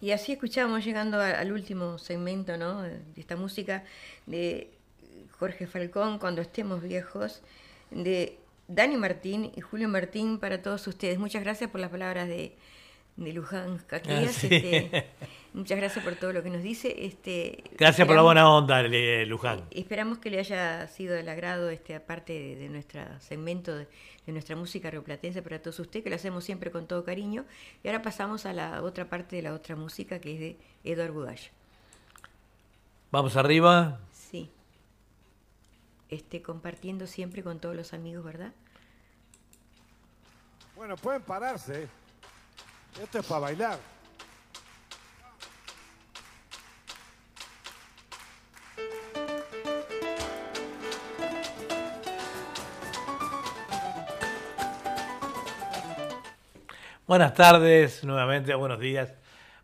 Y así escuchamos llegando a- al último segmento ¿no? de esta música de Jorge Falcón, Cuando estemos viejos, de Dani Martín y Julio Martín para todos ustedes. Muchas gracias por las palabras de, de Luján Caquías. Ah, sí. este, (laughs) muchas gracias por todo lo que nos dice. Este, Gracias por la buena onda, eh, Luján. Esperamos que le haya sido del agrado este aparte de, de nuestro segmento de, de nuestra música rioplatense para todos ustedes, que lo hacemos siempre con todo cariño. Y ahora pasamos a la otra parte de la otra música que es de Eduard Bugallo. Vamos arriba. Sí. Este, compartiendo siempre con todos los amigos, ¿verdad? Bueno, pueden pararse. Esto es para bailar. Buenas tardes, nuevamente, buenos días.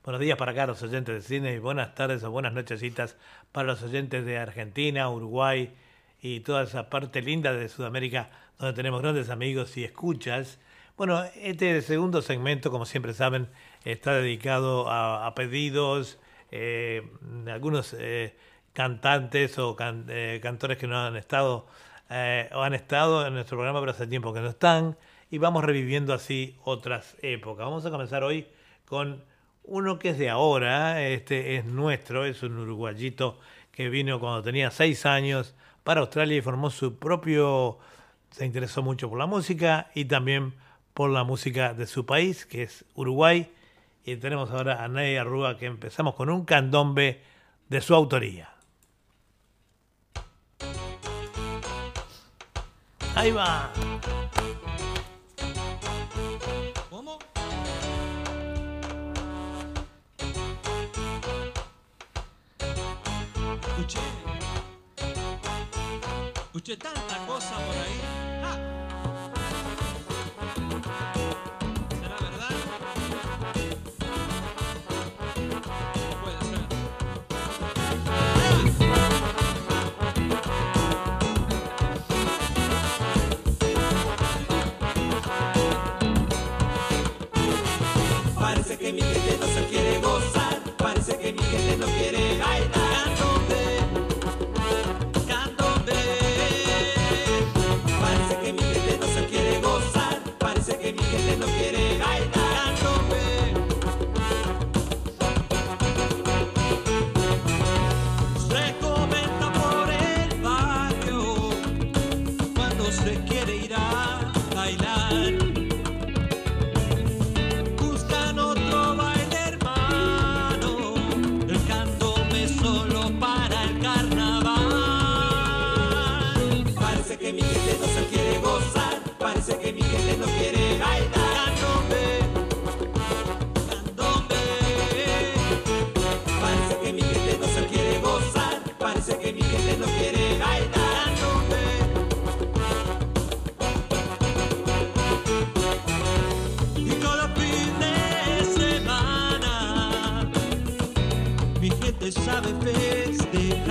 Buenos días para acá los oyentes de cine. Y buenas tardes o buenas nochecitas para los oyentes de Argentina, Uruguay y toda esa parte linda de Sudamérica donde tenemos grandes amigos y escuchas. Bueno, este segundo segmento, como siempre saben, está dedicado a, pedidos, eh, algunos eh, cantantes o eh, cantores que no han estado o han estado en nuestro programa pero hace tiempo que no están y vamos reviviendo así otras épocas. Vamos a comenzar hoy con uno que es de ahora, este es nuestro, es un uruguayito que vino cuando tenía seis años para Australia y formó su propio, se interesó mucho por la música y también por la música de su país, que es Uruguay. Y tenemos ahora a Nadia Rúa, que empezamos con un candombe de su autoría. Ahí va. Escuché tanta cosa por ahí. ¿Será verdad? Puede ser. Parece que mi gente no se quiere gozar, day.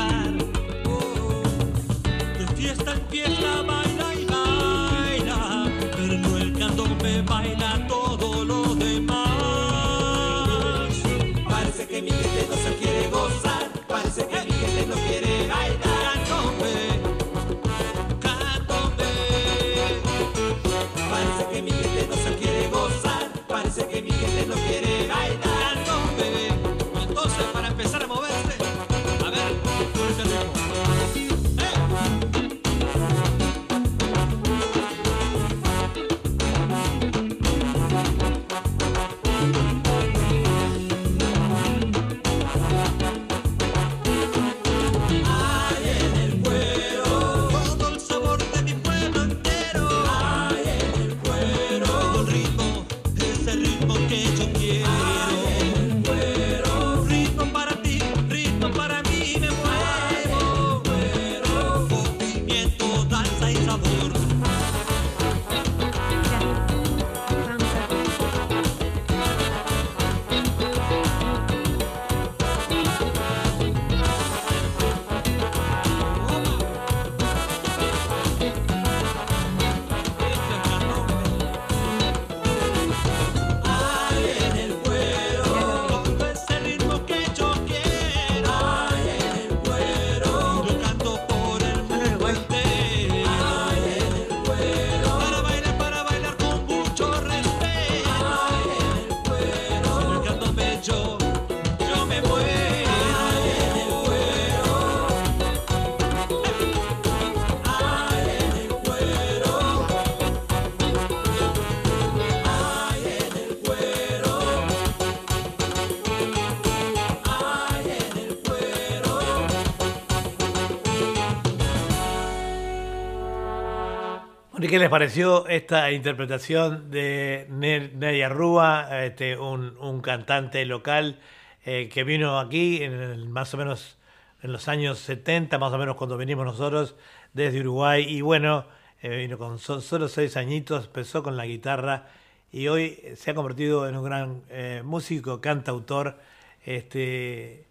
Qué les pareció esta interpretación de Nedia Rúa, este, un, cantante local eh, que vino aquí en más o menos en los años 70, más o menos cuando vinimos nosotros desde Uruguay. Y bueno, eh, vino con solo seis añitos, empezó con la guitarra y hoy se ha convertido en un gran eh, músico, cantautor, este,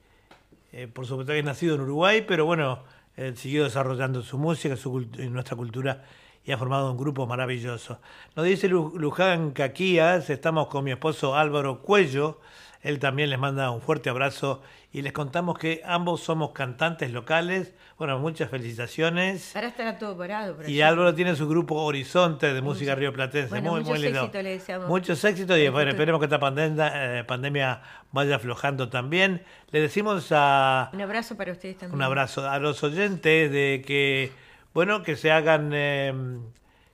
por supuesto que es nacido en Uruguay, pero bueno, siguió desarrollando su música, su, nuestra cultura y ha formado un grupo maravilloso. Nos dice Luján Caquías, estamos con mi esposo Álvaro Cuello, él también les manda un fuerte abrazo y les contamos que ambos somos cantantes locales. Bueno, muchas felicitaciones. Ahora estará todo parado. y Álvaro tiene su grupo Horizonte de música rioplatense. muy, muy lindo. Éxito le deseamos. Muchos éxitos y bueno, esperemos que esta pandemia, eh, pandemia vaya aflojando también. Le decimos a... Un abrazo para ustedes también. Un abrazo a los oyentes de que, bueno, que se hagan... Eh,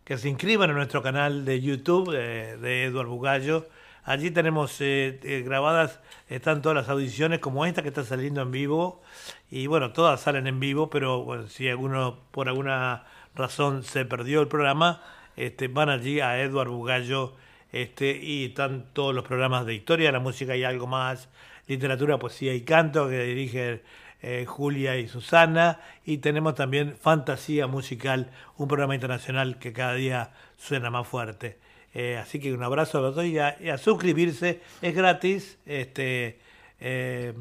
que se inscriban en nuestro canal de YouTube de, de Eduardo Bugallo Allí tenemos eh, eh, grabadas, están todas las audiciones como esta que está saliendo en vivo. Y bueno, todas salen en vivo, pero bueno, si alguno por alguna razón se perdió el programa, este, van allí a Eduardo Bugallo este, y están todos los programas de historia, la música y algo más, literatura, poesía y canto que dirigen eh, Julia y Susana. Y tenemos también Fantasía Musical, un programa internacional que cada día suena más fuerte. Eh, así que un abrazo a los dos y a, suscribirse. Es gratis. Este, eh,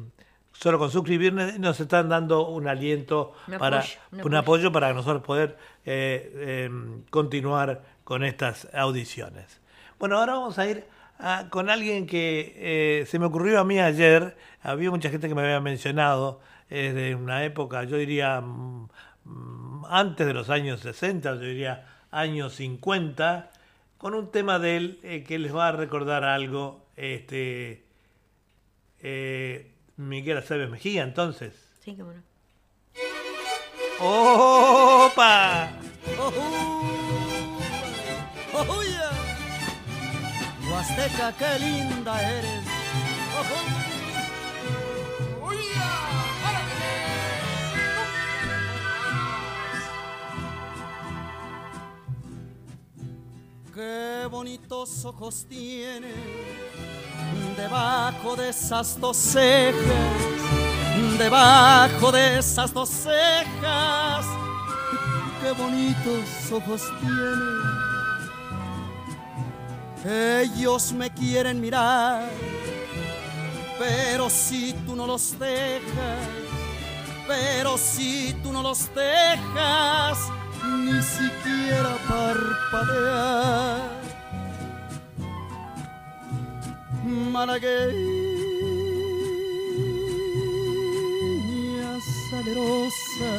solo con suscribirnos nos están dando un aliento, para un, apoyo. para nosotros poder em, continuar con estas audiciones. Bueno, ahora vamos a ir con alguien que se me ocurrió a mí ayer. Había mucha gente que me había mencionado desde una época, yo diría mm, antes de los años 60, yo diría años 50 con un tema de él eh, que les va a recordar algo, este, eh, Miguel Aceves Mejía, entonces. Sí, cómo no. ¡Opa! ¡Oh, oh, yeah! Huasteca, qué linda eres. Qué bonitos ojos tiene debajo de esas dos cejas, debajo de esas dos cejas. Qué bonitos ojos tiene. Ellos me quieren mirar, pero si tú no los dejas, pero si tú no los dejas, ni siquiera parpadear. Malagueña salerosa,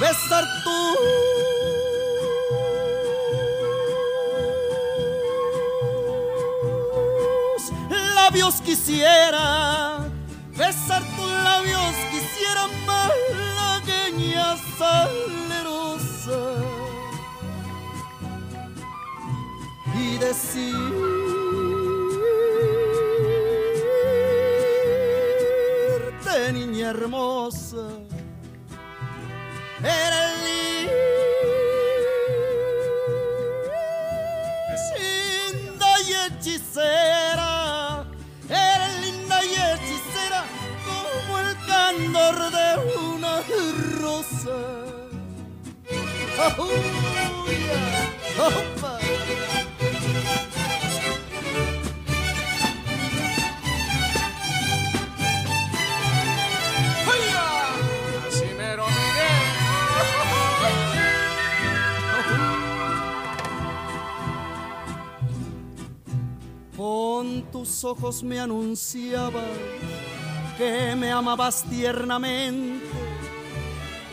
besar tus labios quisiera, besar tus labios quisiera salerosa y decirte niña hermosa era linda y hechicera Con tus ojos me anunciabas que me amabas tiernamente,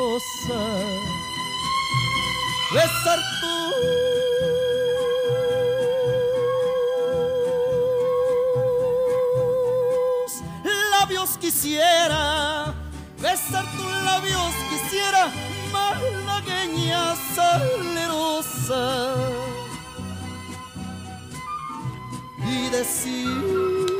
rosa, besar tus labios quisiera, besar tus labios quisiera, malagueña salerosa, y decir.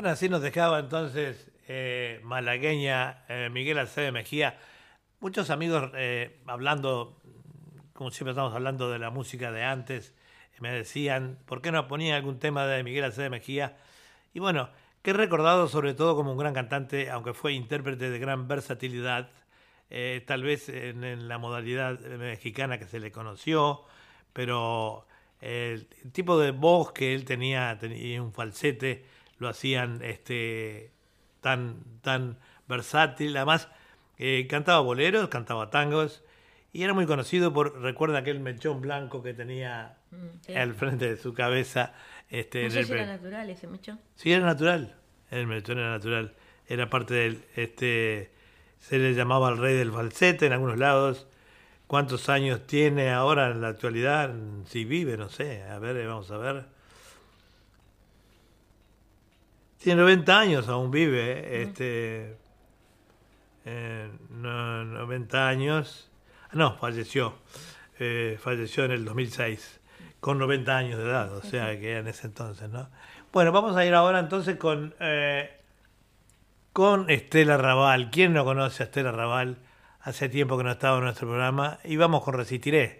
Bien, así nos dejaba entonces eh, malagueña eh, Miguel Alcede Mejía. Muchos amigos eh, hablando, como siempre estamos hablando de la música de antes, me decían, ¿por qué no ponían algún tema de Miguel Alcede Mejía? Y bueno, que recordado sobre todo como un gran cantante, aunque fue intérprete de gran versatilidad, tal vez en, en la modalidad mexicana que se le conoció, pero el tipo de voz que él tenía, tenía un falsete, lo hacían este, tan, tan versátil. Además, eh, cantaba boleros, cantaba tangos y era muy conocido por, recuerda aquel mechón blanco que tenía Mm, sí. al frente de su cabeza. Este, No sé si era natural ese mechón. Sí, era natural. El mechón era natural. Era parte del. Este, se le llamaba el rey del falsete en algunos lados. ¿Cuántos años tiene ahora en la actualidad? Si vive, no sé. A ver, vamos a ver. Tiene 90 años, aún vive. ¿eh? Este, eh, no, 90 años. Ah, No, falleció. Eh, falleció en el 2006, con 90 años de edad, o sea que en ese entonces, ¿no? Bueno, vamos a ir ahora entonces con, eh, con Estela Raval. ¿Quién no conoce a Estela Raval? Hace tiempo que no estaba en nuestro programa. Y vamos con Resistiré.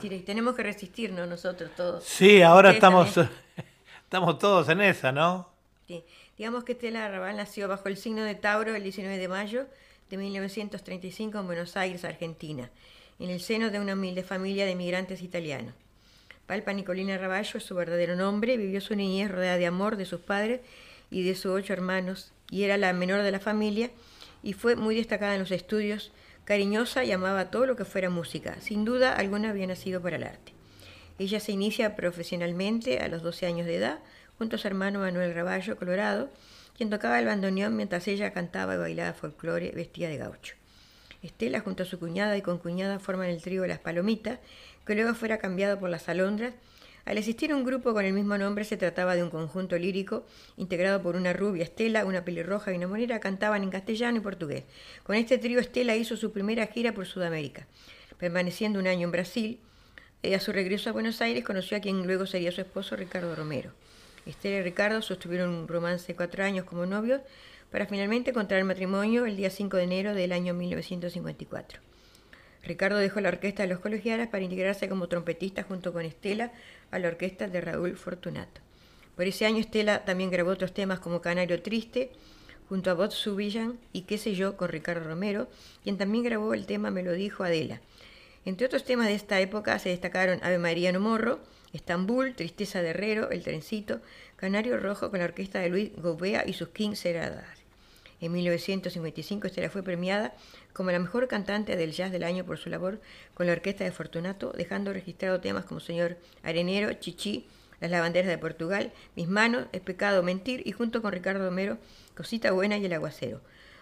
sí, tenemos que resistirnos nosotros todos. Sí, ahora estamos, (laughs) estamos todos en esa, ¿no? Sí. Digamos que Estela Raval nació bajo el signo de Tauro el 19 de mayo de 1935 en Buenos Aires, Argentina, en el seno de una humilde familia de migrantes italianos. Palpa Nicolina Raballo es su verdadero nombre, vivió su niñez rodeada de amor de sus padres y de sus ocho hermanos, y era la menor de la familia, y fue muy destacada en los estudios, cariñosa y amaba todo lo que fuera música. Sin duda alguna había nacido para el arte. Ella se inicia profesionalmente a los 12 años de edad, junto a su hermano Manuel Raballo, colorado, quien tocaba el bandoneón mientras ella cantaba y bailaba folclore vestida de gaucho. Estela, junto a su cuñada y concuñada, forman el trío Las Palomitas, que luego fuera cambiado por Las Alondras. Al existir un grupo con el mismo nombre, se trataba de un conjunto lírico integrado por una rubia Estela, una pelirroja y una monera, cantaban en castellano y portugués. Con este trío, Estela hizo su primera gira por Sudamérica, permaneciendo un año en Brasil. Eh, a su regreso a Buenos Aires conoció a quien luego sería su esposo, Ricardo Romero. Estela y Ricardo sostuvieron un romance de cuatro años como novios para finalmente contraer matrimonio el día 5 de enero del año 1954. Ricardo dejó la orquesta de los colegiales para integrarse como trompetista junto con Estela a la orquesta de Raúl Fortunato. Por ese año Estela también grabó otros temas como Canario Triste, junto a Bob Subillan y qué sé yo con Ricardo Romero, quien también grabó el tema Me lo dijo Adela. Entre otros temas de esta época se destacaron Ave María no Morro, Estambul, Tristeza de Herrero, El Trencito, Canario Rojo con la orquesta de Luis Gobea y sus King Seradas. En 1955 Estela fue premiada como la mejor cantante del jazz del año por su labor con la orquesta de Fortunato, dejando registrado temas como Señor Arenero, Chichi, Las Lavanderas de Portugal, Mis Manos, Es Pecado Mentir y junto con Ricardo Romero, Cosita Buena y El Aguacero.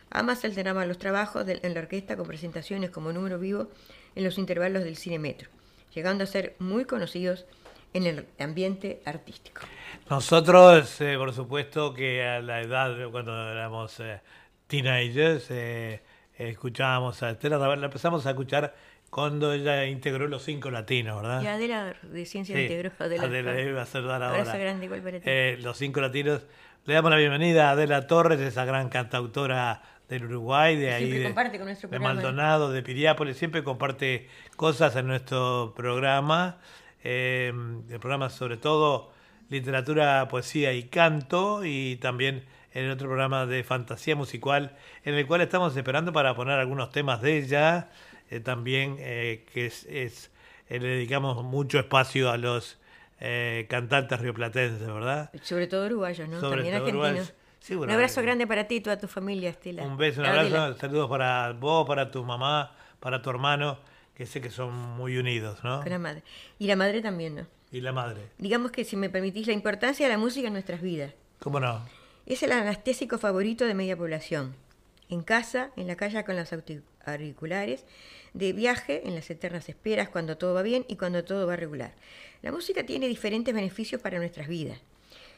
Ambas alternaban los trabajos en la orquesta con presentaciones como número vivo en los intervalos del cine metro, llegando a ser muy conocidos en el ambiente artístico. Nosotros, eh, por supuesto, que a la edad, cuando éramos eh, teenagers, eh, escuchábamos a Estela la empezamos a escuchar cuando ella integró los cinco latinos, ¿verdad? Y Adela de Ciencia integró Adela. Adela iba a saludar ahora. grande igual para ti. los cinco latinos. Le damos la bienvenida a Adela Torres, esa gran cantautora del Uruguay, de ahí de, de Maldonado, de Piriápolis, siempre comparte cosas en nuestro programa. Eh, el programa sobre todo literatura, poesía y canto, y también en otro programa de fantasía musical, en el cual estamos esperando para poner algunos temas de ella, eh, también eh, que es, le dedicamos mucho espacio a los cantantes rioplatenses, ¿verdad? Sobre todo uruguayos, ¿no? también argentinos. un abrazo grande para ti y toda tu familia, Estela. Un beso, un abrazo, saludos para vos, para tu mamá, para tu hermano que sé que son muy unidos, ¿no? Con la madre. Y la madre también, ¿no? Y la madre. Digamos que, si me permitís, la importancia de la música en nuestras vidas. ¿Cómo no? Es el anestésico favorito de media población. En casa, en la calle con los auriculares, de viaje, en las eternas esperas, cuando todo va bien y cuando todo va regular. La música tiene diferentes beneficios para nuestras vidas.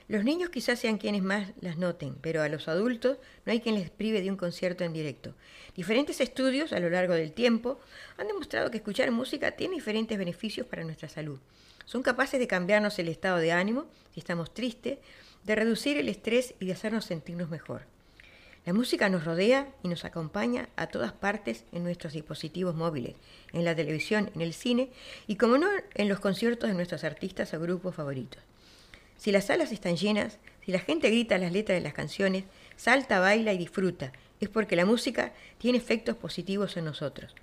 Los niños quizás sean quienes más las noten, pero a los adultos no hay quien les prive de un concierto en directo. Diferentes estudios a lo largo del tiempo han demostrado que escuchar música tiene diferentes beneficios para nuestra salud. Son capaces de cambiarnos el estado de ánimo si estamos tristes, de reducir el estrés y de hacernos sentirnos mejor. La música nos rodea y nos acompaña a todas partes en nuestros dispositivos móviles, en la televisión, en el cine y, como no, en los conciertos de nuestros artistas o grupos favoritos. Si las salas están llenas, si la gente grita las letras de las canciones, salta, baila y disfruta, es porque la música tiene efectos positivos en nosotros.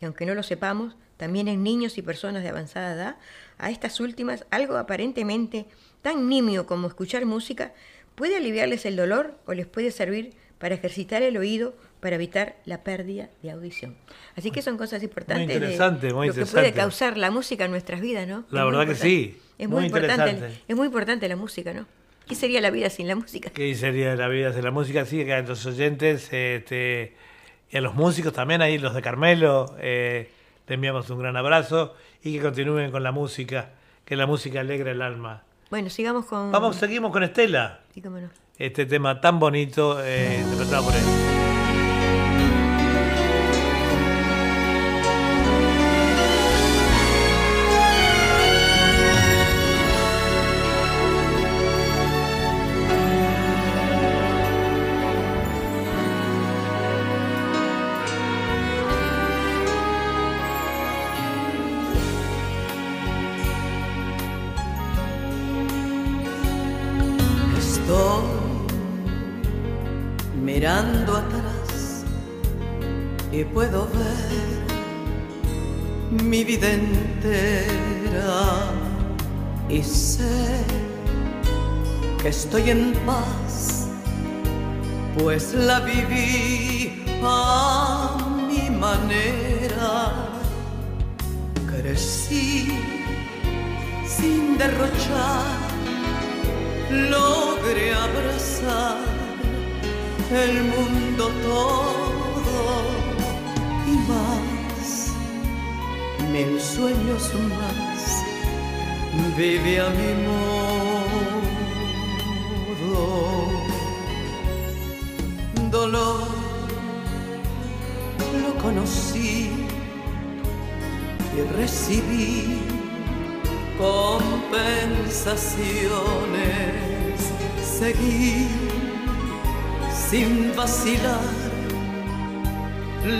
Y aunque no lo sepamos, también en niños y personas de avanzada edad, a estas últimas algo aparentemente tan nimio como escuchar música puede aliviarles el dolor o les puede servir para ejercitar el oído para evitar la pérdida de audición. Así que son cosas importantes muy interesante, de muy lo que puede causar la música en nuestras vidas, ¿no? La verdad que sí. Es muy, importante, es muy importante la música, ¿no? ¿Qué sería la vida sin la música? ¿Qué sería la vida sin la música? Sí, que a los oyentes este, y a los músicos también, ahí los de Carmelo, eh, te enviamos un gran abrazo y que continúen con la música, que la música alegra el alma. Bueno, sigamos con... Vamos, seguimos con Estela. Sí, cómo no. Este tema tan bonito eh, interpretado por él.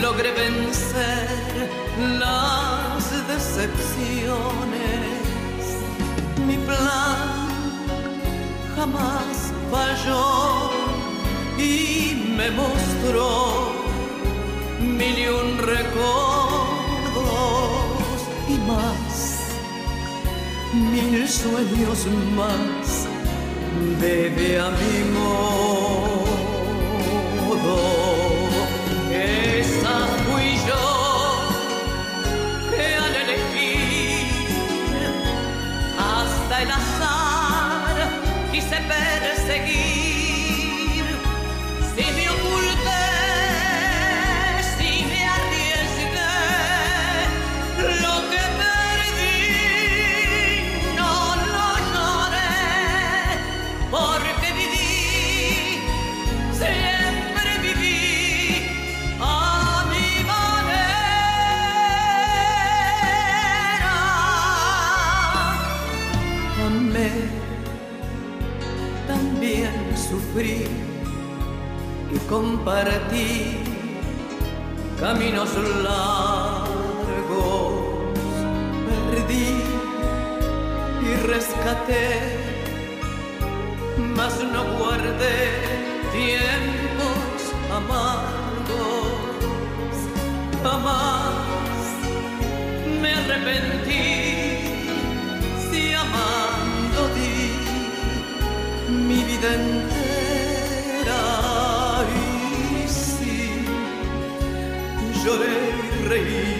Logré vencer las decepciones. Mi plan jamás falló y me mostró mil y un recuerdos y más, mil sueños más, bebe a mi modo. El azar quise perseguir. Compartí caminos largos, perdí y rescaté, mas no guardé tiempos amargos, jamás me arrepentí si amando di mi vida y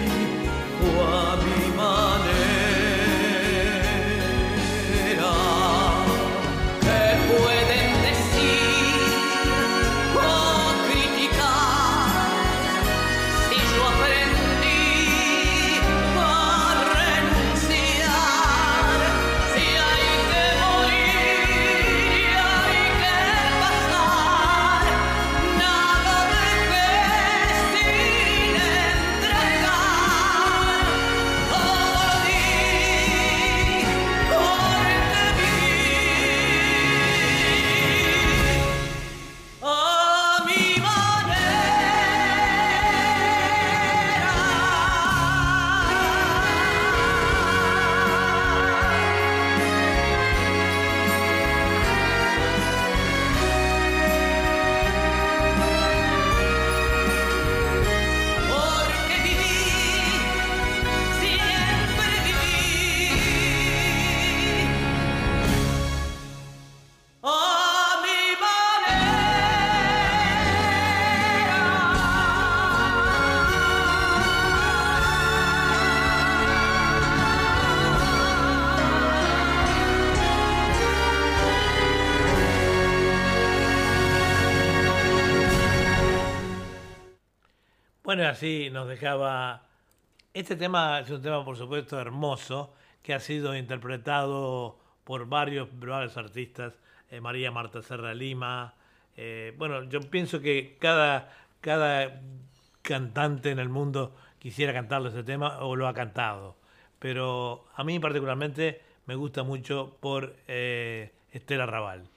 así nos dejaba. Este tema es un tema, por supuesto, hermoso, que ha sido interpretado por varios, varios artistas. eh, María Marta Serra Lima. eh, bueno, yo pienso que cada, cada cantante en el mundo quisiera cantarle ese tema o lo ha cantado. Pero a mí particularmente me gusta mucho por eh, Estela Raval.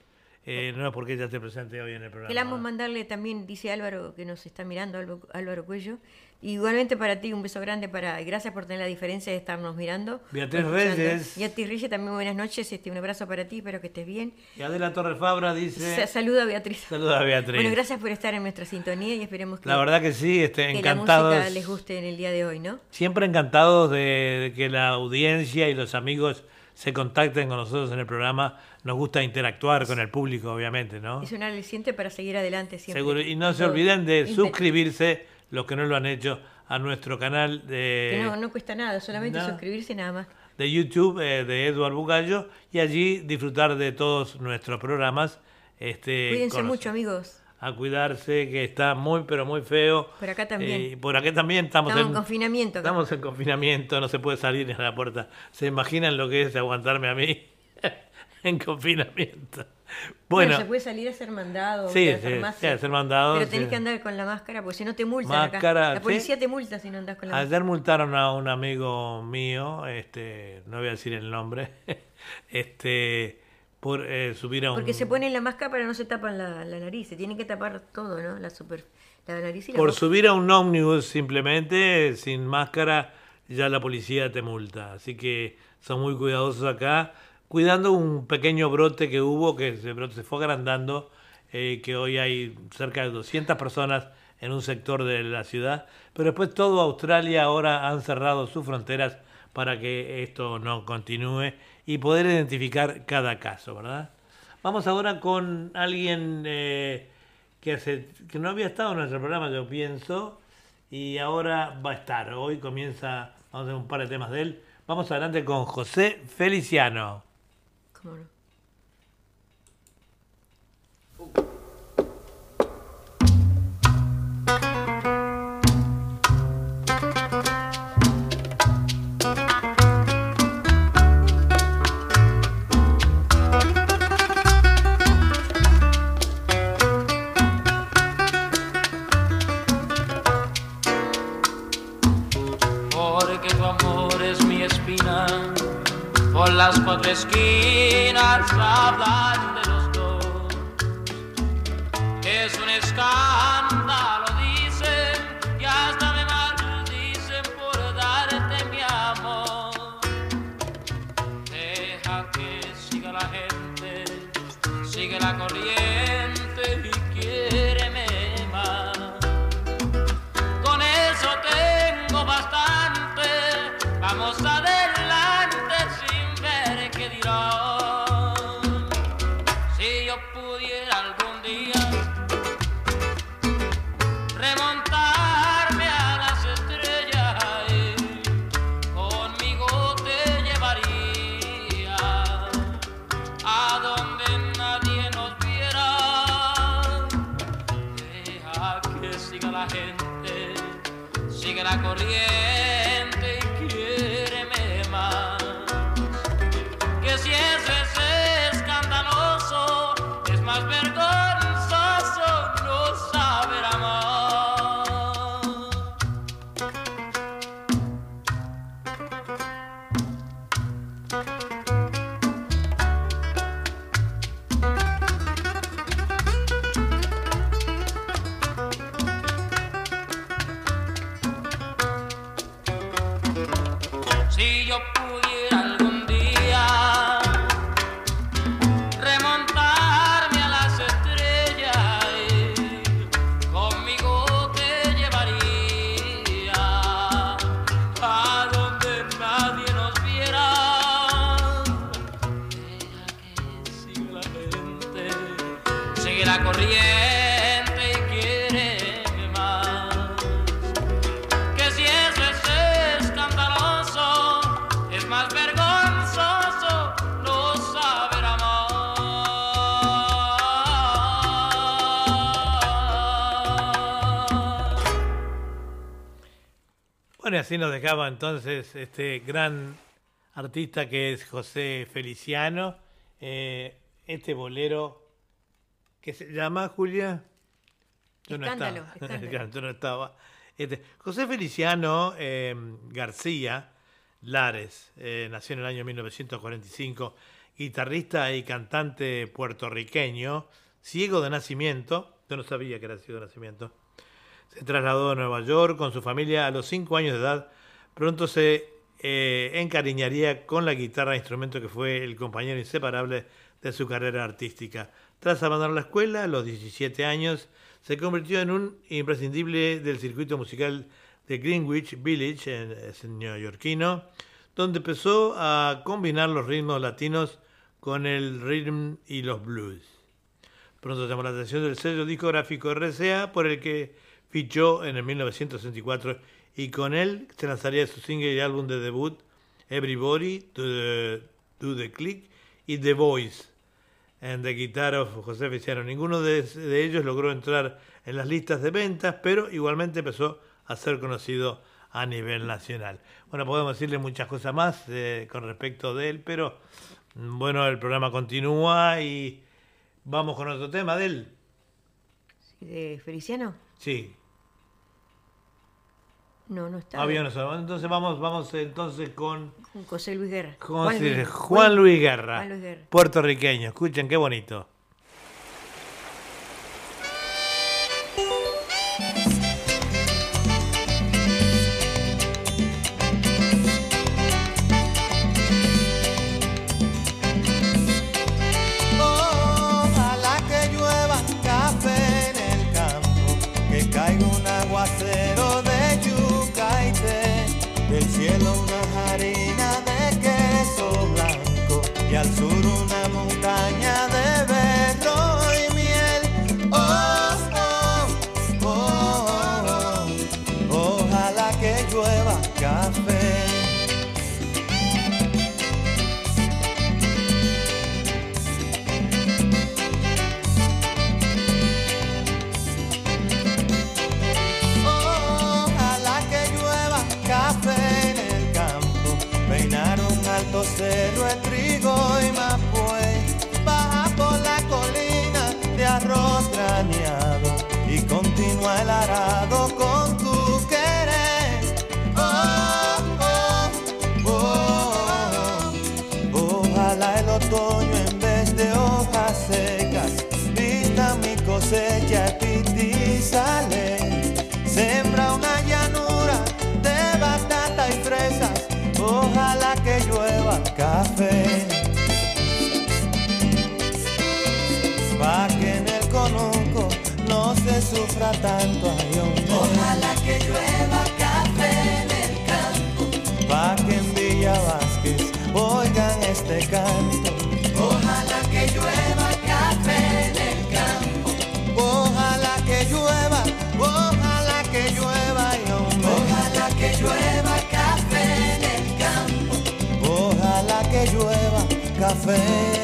Eh, no es porque ella esté presente hoy en el programa. Queramos mandarle también, dice Álvaro, que nos está mirando, Álvaro- Cuello, Igualmente para ti, un beso grande para. Gracias por tener la diferencia de estarnos mirando. Beatriz Reyes. Beatriz Reyes, también buenas noches. Este, un abrazo para ti, espero que estés bien. Y Adela Torres Fabra dice. saluda a Beatriz. Saluda a Beatriz. Bueno, gracias por estar en nuestra sintonía y esperemos que. La verdad que sí, este, que encantados. la música les guste en el día de hoy, ¿no? Siempre encantados de que la audiencia y los amigos se contacten con nosotros en el programa. Nos gusta interactuar con el público, obviamente, ¿no? Es un aliciente para seguir adelante siempre. Seguro. Y no se olviden de suscribirse, los que no lo han hecho, a nuestro canal de... Que no, no cuesta nada, solamente suscribirse nada más. De YouTube eh, de Eduardo Bugallo y allí disfrutar de todos nuestros programas. Este, Cuídense mucho, amigos. A cuidarse, que está muy, pero muy feo. Por acá también. Eh, por acá también estamos, estamos en, confinamiento. Estamos en confinamiento, no se puede salir a la puerta. ¿Se imaginan lo que es aguantarme a mí (laughs) en confinamiento? Bueno, se puede salir a ser mandado. Sí, sí, sí, a ser mandado. Pero tenés que andar con la máscara porque si no te multan acá. La policía te multa si no andas con la Ayer multaron a un amigo mío, este, no voy a decir el nombre, (laughs) este, por eh, subir a un... Porque se ponen la máscara pero no se tapan la, nariz, se tienen que tapar todo, ¿no? La, super, la nariz y la Por subir a un ómnibus simplemente, sin máscara, ya la policía te multa. Así que son muy cuidadosos acá cuidando un pequeño brote que hubo, que ese brote se fue agrandando, eh, que hoy hay cerca de 200 personas en un sector de la ciudad, pero después todo Australia ahora han cerrado sus fronteras para que esto no continúe y poder identificar cada caso, ¿verdad? Vamos ahora con alguien eh, que, hace, que no había estado en nuestro programa, yo pienso, y ahora va a estar. Hoy comienza, vamos a ver un par de temas de él. Vamos adelante con José Feliciano. Porque las cuatro esquinas hablan así nos dejaba entonces este gran artista que es José Feliciano. Eh, este bolero que se llama Julia. Yo no Escándalo, estaba. escándalo. (laughs) Yo no estaba. Este, José Feliciano eh, García Lares, eh, nació en el año 1945, guitarrista y cantante puertorriqueño, ciego de nacimiento. Yo no sabía que era ciego de nacimiento. Se trasladó a Nueva York con su familia a los 5 años de edad. Pronto se eh, encariñaría con la guitarra, instrumento que fue el compañero inseparable de su carrera artística. Tras abandonar la escuela a los 17 años, se convirtió en un imprescindible del circuito musical de Greenwich Village, en, neoyorquino, donde empezó a combinar los ritmos latinos con el rhythm y los blues. Pronto llamó la atención del sello discográfico RCA, por el que fichó en el 1964 y con él se lanzaría su single y álbum de debut Everybody, Do the, Click y The Voice, en The Guitar of José Feliciano. Ninguno de, ellos logró entrar en las listas de ventas, pero igualmente empezó a ser conocido a nivel nacional. Bueno, podemos decirle muchas cosas más eh, con respecto de él, pero mm, bueno, el programa continúa y vamos con otro tema de él. ¿De Feliciano? Sí. No, no está. Ah, entonces vamos, vamos entonces con... José Luis Guerra. Juan, Luis, Juan Luis Guerra. Juan Luis Guerra. Puertorriqueño. Escuchen, qué bonito. Sufra tanto, Ojalá que llueva café en el campo. Pa' que en Villa Vázquez oigan este canto. Ojalá que llueva café en el campo. Ojalá que llueva, ojalá que llueva, y hombre. Ojalá que llueva café en el campo. Ojalá que llueva café.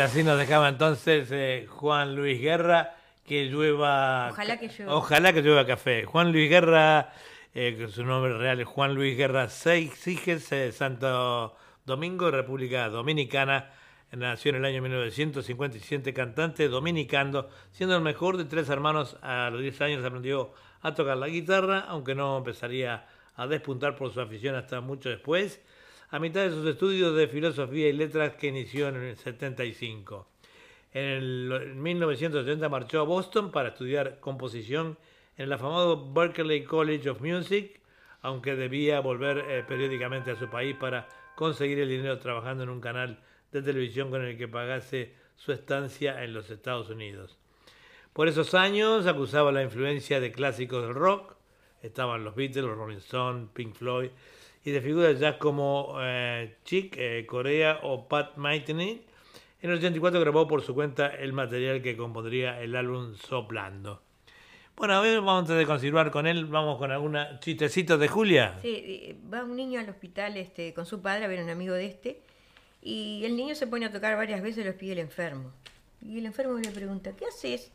Bueno, y así nos dejaba entonces eh, Juan Luis Guerra, que llueva... Ojalá que llueva. Ojalá que llueva café. Juan Luis Guerra, eh, que su nombre real es Juan Luis Guerra Seiges, eh, Santo Domingo, República Dominicana. Nació en el año 1957, cantante dominicano, siendo el mejor de tres hermanos. A los 10 años aprendió a tocar la guitarra, aunque no empezaría a despuntar por su afición hasta mucho después, a mitad de sus estudios de filosofía y letras que inició en el 75. En el 1980 marchó a Boston para estudiar composición en el afamado Berklee College of Music, aunque debía volver eh, periódicamente a su país para conseguir el dinero trabajando en un canal de televisión con el que pagase su estancia en los Estados Unidos. Por esos años acusaba la influencia de clásicos del rock, estaban los Beatles, los Rolling Stones, Pink Floyd, y de figuras ya como eh, Chick eh, Corea o Pat Metheny. En el 84 grabó por su cuenta el material que compondría el álbum Soplando. Bueno, a ver, vamos de continuar con él, vamos con alguna chistecito de Julia. Sí, va un niño al hospital este, con su padre a ver a un amigo de este y el niño se pone a tocar varias veces los pies del enfermo. Y el enfermo le pregunta, ¿qué haces?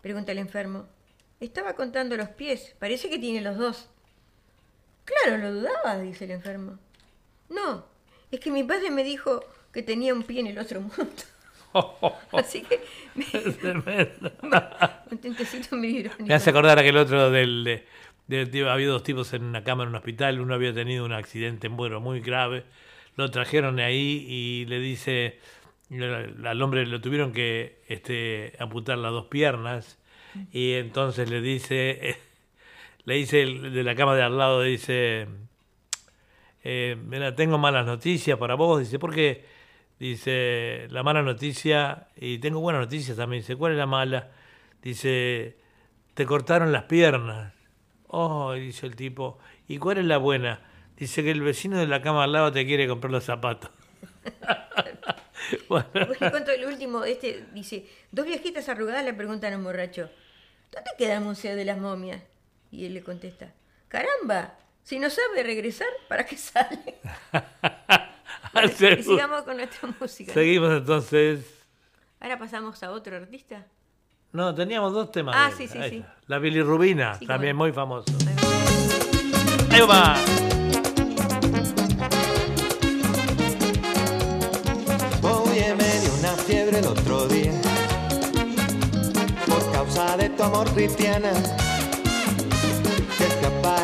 Pregunta el enfermo. Estaba contando los pies, parece que tiene los dos. Claro, lo dudaba, dice el enfermo. No, es que mi padre me dijo que tenía un pie en el otro mundo. (laughs) Así que me, (laughs) un tentecito medio irónico. Me hace acordar aquel otro del... De, de- de- había dos tipos en una cama en un hospital, uno había tenido un accidente bueno, muy grave, lo trajeron ahí y le dice, al al hombre lo tuvieron que este, amputar las dos piernas y entonces le dice, (laughs) le dice el de la cama de al lado, dice, eh, mira, tengo malas noticias para vos, dice, porque dice, la mala noticia, y tengo buenas noticias también, dice, ¿cuál es la mala? Dice, te cortaron las piernas. Oh, dice el tipo, ¿y cuál es la buena? Dice que el vecino de la cama al lado te quiere comprar los zapatos. (laughs) bueno, cuento el último, este dice, dos viejitas arrugadas le preguntan a un borracho, ¿dónde queda el Museo de las Momias? Y él le contesta, caramba, si no sabe regresar, ¿para qué sale? (laughs) y sigamos con nuestra música. Seguimos entonces. Ahora pasamos a otro artista. No, teníamos dos temas. Ah, de- sí, sí, ahí sí. está. La bilirrubina, Sí, también muy famoso. Ahí va. Oye, me dio una fiebre el otro día por causa de tu amor cristiana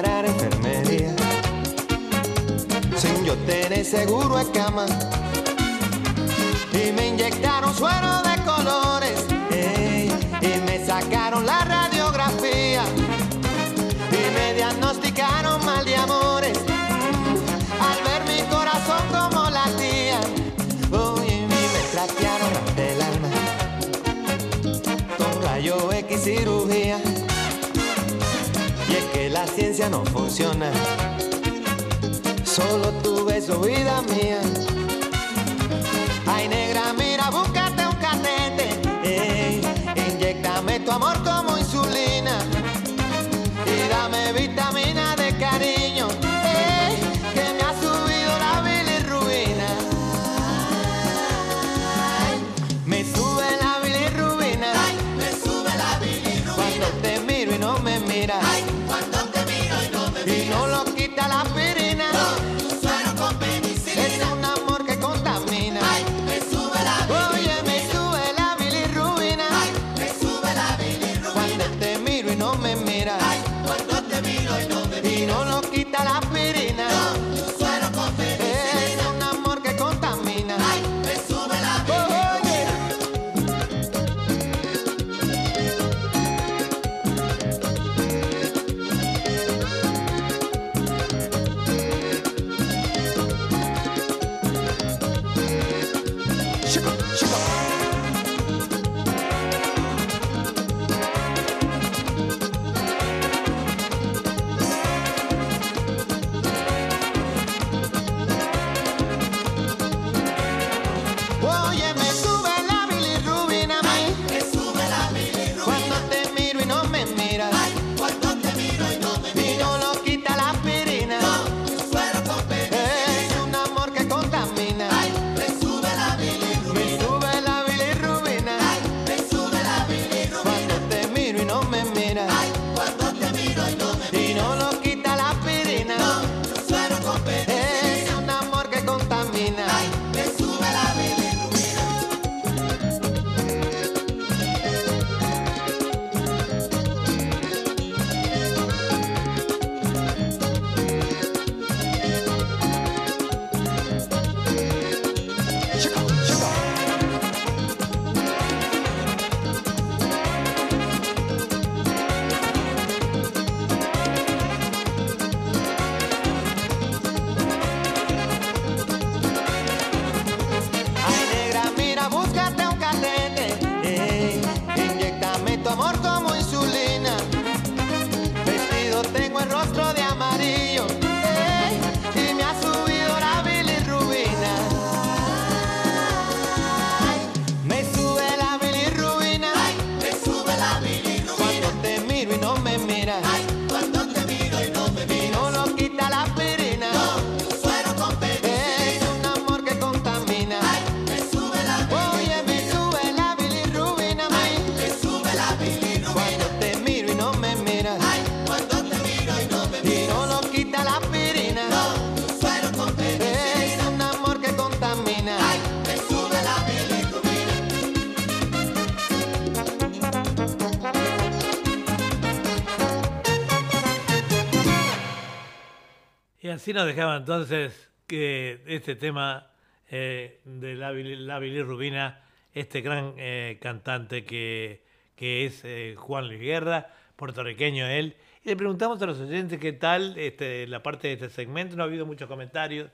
enfermería. Sin yo tener seguro de cama. Y me inyectaron suero de colores ey, y me sacaron la radiografía no funciona, solo tu beso, vida mía. Ay, negra, mira, búscate un catete, ey, inyectame tu amor como así nos dejaba entonces que este tema eh, de la, Billy Rubina, este gran eh, cantante que, que es eh, Juan Luis Guerra, puertorriqueño él. Y le preguntamos a los oyentes qué tal este, la parte de este segmento. No ha habido muchos comentarios.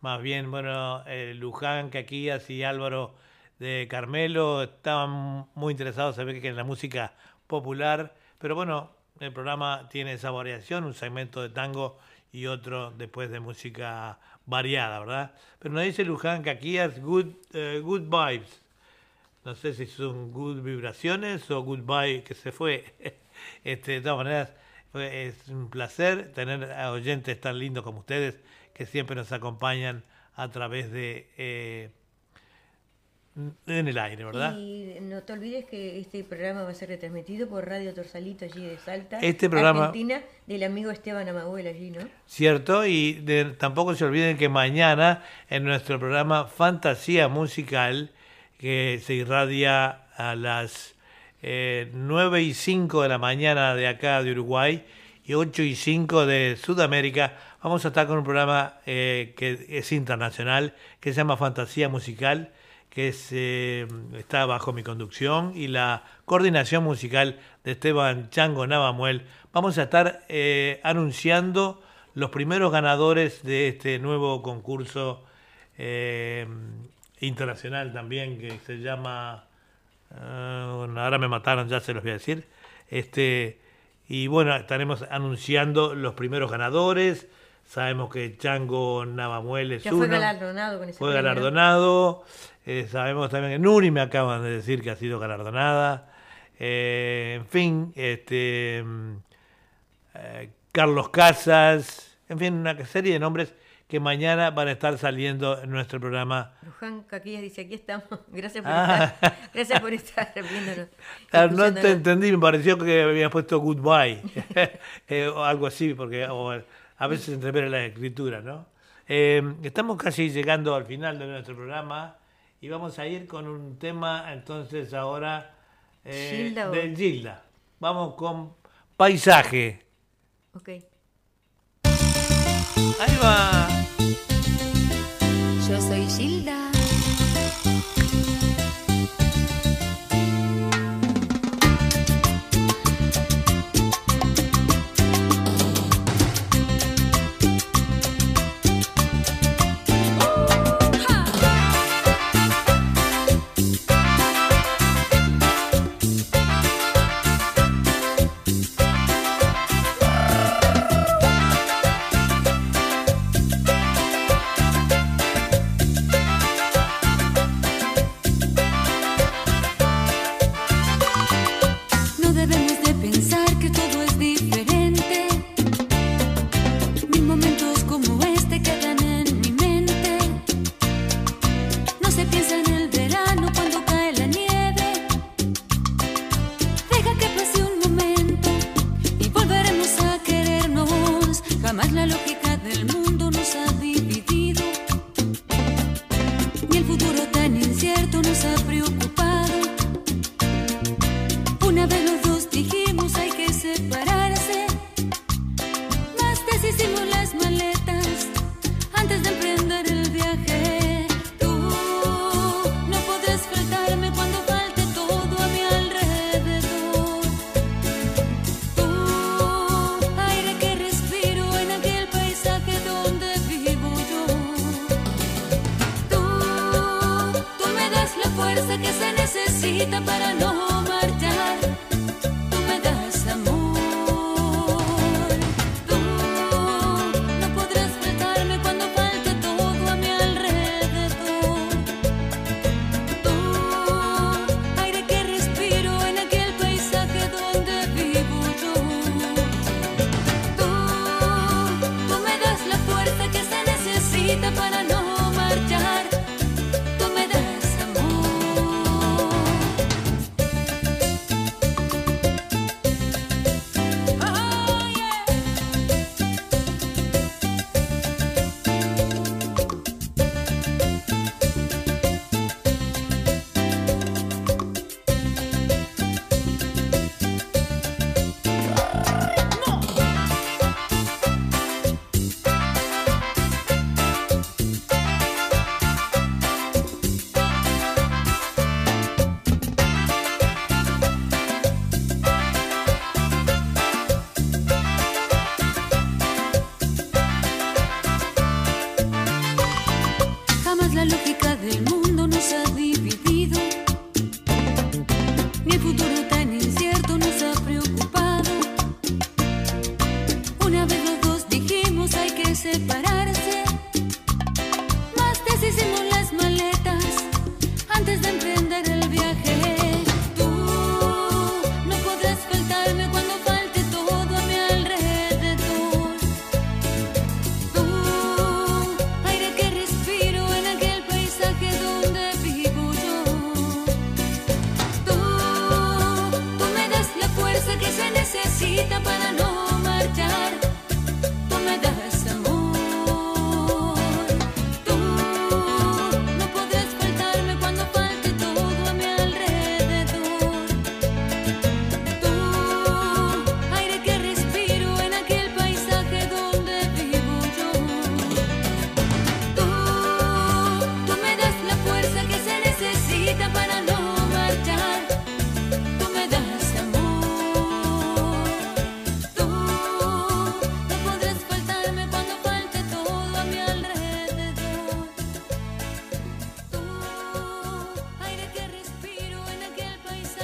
Más bien, bueno, Luján, Caquías y Álvaro de Carmelo estaban muy interesados en ver que en la música popular. Pero bueno, el programa tiene esa variación, un segmento de tango y otro después de música variada, ¿verdad? Pero nos dice Luján que aquí es good, eh, good vibes. No sé si son good vibraciones o goodbye que se fue. (laughs) Este, de todas maneras, es un placer tener a oyentes tan lindos como ustedes que siempre nos acompañan a través de eh, en el aire, ¿verdad? Y no te olvides que este programa va a ser retransmitido por Radio Torsalito allí de Salta, este programa, Argentina, del amigo Esteban Amahuel allí, ¿no? Cierto, y tampoco se olviden que mañana en nuestro programa Fantasía Musical, que se irradia a las eh, 9 y 5 de la mañana de acá de Uruguay y 8 y 5 de Sudamérica, vamos a estar con un programa eh, que es internacional, que se llama Fantasía Musical, que eh, está bajo mi conducción, y la coordinación musical de Esteban Chango Navamuel, vamos a estar eh, anunciando los primeros ganadores de este nuevo concurso eh, internacional también, que se llama, ahora me mataron, ya se los voy a decir, este, y bueno, estaremos anunciando los primeros ganadores, sabemos que Chango Navamuel es ya fue galardonado con ese Fue galardonado. Eh, sabemos también que Nuri me acaban de decir que ha sido galardonada. Eh, en fin, este, mm, eh, Carlos Casas, en fin, una serie de nombres que mañana van a estar saliendo en nuestro programa. Luján Caquillas dice, aquí estamos. (laughs) Gracias por estar, ah. gracias (laughs) por estar viéndonos. Ah, no te entendí, me pareció que habías puesto goodbye, (laughs) o algo así, porque a veces se entrevera la escritura, ¿no? estamos casi llegando al final de nuestro programa. Y vamos a ir con un tema entonces ahora eh, del Gilda. Vamos con paisaje. Ok. Ahí va. Yo soy Gilda.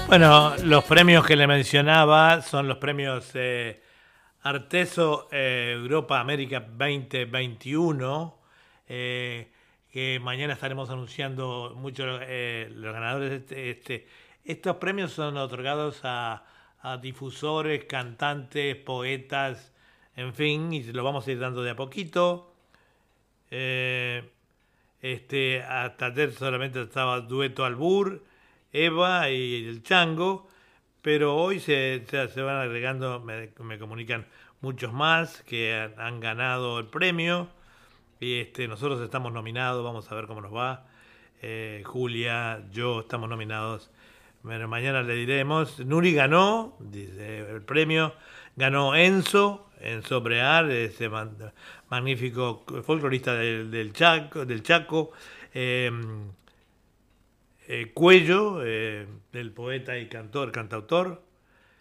Bueno, los premios que le mencionaba son los premios eh, Arteso eh, Europa América 2021, eh, que mañana estaremos anunciando muchos los ganadores. Este, este, estos premios son otorgados a, a, difusores, cantantes, poetas, en fin, y lo vamos a ir dando de a poquito. este, hasta ayer solamente estaba Dueto Albur. Eva y el Chango, pero hoy se, van agregando, me, comunican muchos más que han, ganado el premio y este, nosotros estamos nominados, vamos a ver cómo nos va. Eh, Julia, yo estamos nominados. Bueno, mañana le diremos. Nuri ganó dice, el premio, ganó Enzo, Enzo Brear, ese magnífico folclorista del, Chaco. Del Chaco. Eh, eh, Cuello, eh, del poeta y cantor, cantautor.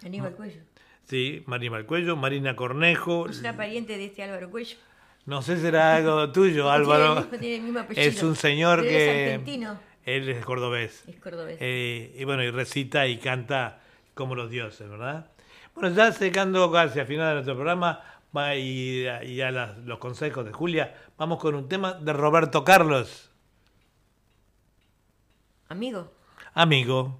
Aníbal Cuello. Sí, Aníbal Cuello, Marina Cornejo. Es una pariente de este Álvaro Cuello. No sé si será algo tuyo, Álvaro. es un señor que. Es argentino. Él es cordobés. Es cordobés. Eh, y bueno, y recita y canta como los dioses, ¿verdad? Bueno, ya secando casi al final de nuestro programa y, y a los consejos de Julia, vamos con un tema de Roberto Carlos. Amigo. Amigo.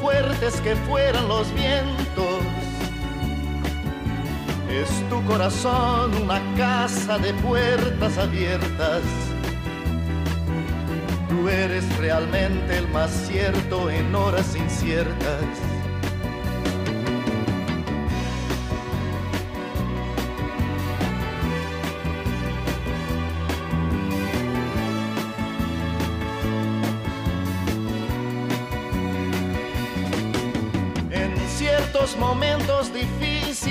fuertes que fueran los vientos. Es tu corazón una casa de puertas abiertas. Tú eres realmente el más cierto en horas inciertas.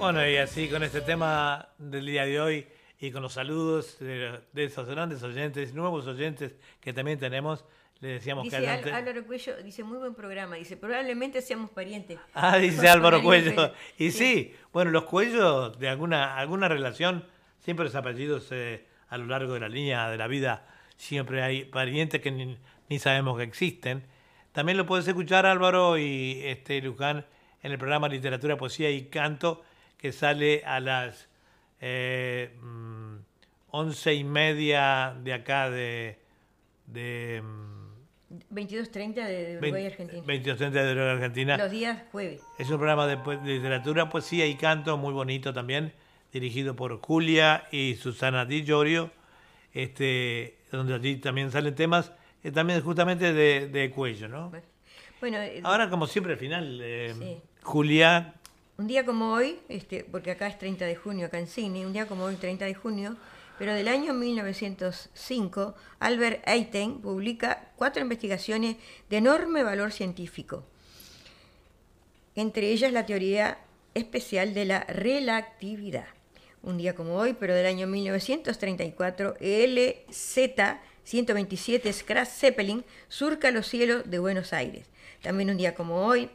Bueno, y así con este tema del día de hoy y con los saludos de, esos grandes oyentes, nuevos oyentes que también tenemos, le decíamos dice que adelante. Álvaro Cuello, dice muy buen programa, dice probablemente seamos parientes. Ah, dice Álvaro (laughs) Cuello. Y sí. bueno, los Cuellos de alguna, alguna relación, siempre los apellidos eh, a lo largo de la línea de la vida, siempre hay parientes que ni, ni sabemos que existen. También lo puedes escuchar Álvaro y este Luján en el programa Literatura, Poesía y Canto, que sale a las eh, mm, once y media de acá de... de mm, 22.30 de Uruguay, Argentina. 22.30 de Uruguay, Argentina. Los días jueves. Es un programa de, po- de literatura, poesía y canto muy bonito también, dirigido por Julia y Susana Di Llorio, este, donde allí también salen temas, eh, también justamente de, de cuello, ¿no? Bueno, eh, Ahora, como siempre, al final, eh, Sí. Julia, un día como hoy, este, porque acá es 30 de junio, acá en un día como hoy, 30 de junio, pero del año 1905, Albert Einstein publica cuatro investigaciones de enorme valor científico. Entre ellas la teoría especial de la relatividad. Un día como hoy, pero del año 1934, el LZ-127 Scratch Zeppelin surca los cielos de Buenos Aires. También un día como hoy,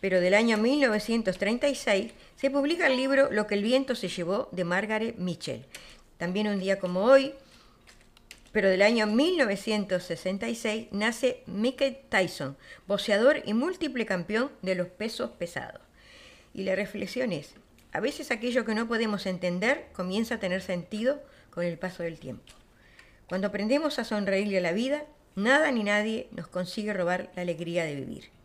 pero del año 1936, se publica el libro Lo que el viento se llevó de Margaret Mitchell. También un día como hoy, pero del año 1966, nace Mike Tyson, boxeador y múltiple campeón de los pesos pesados. Y la reflexión es, a veces aquello que no podemos entender comienza a tener sentido con el paso del tiempo. Cuando aprendemos a sonreírle a la vida, nada ni nadie nos consigue robar la alegría de vivir.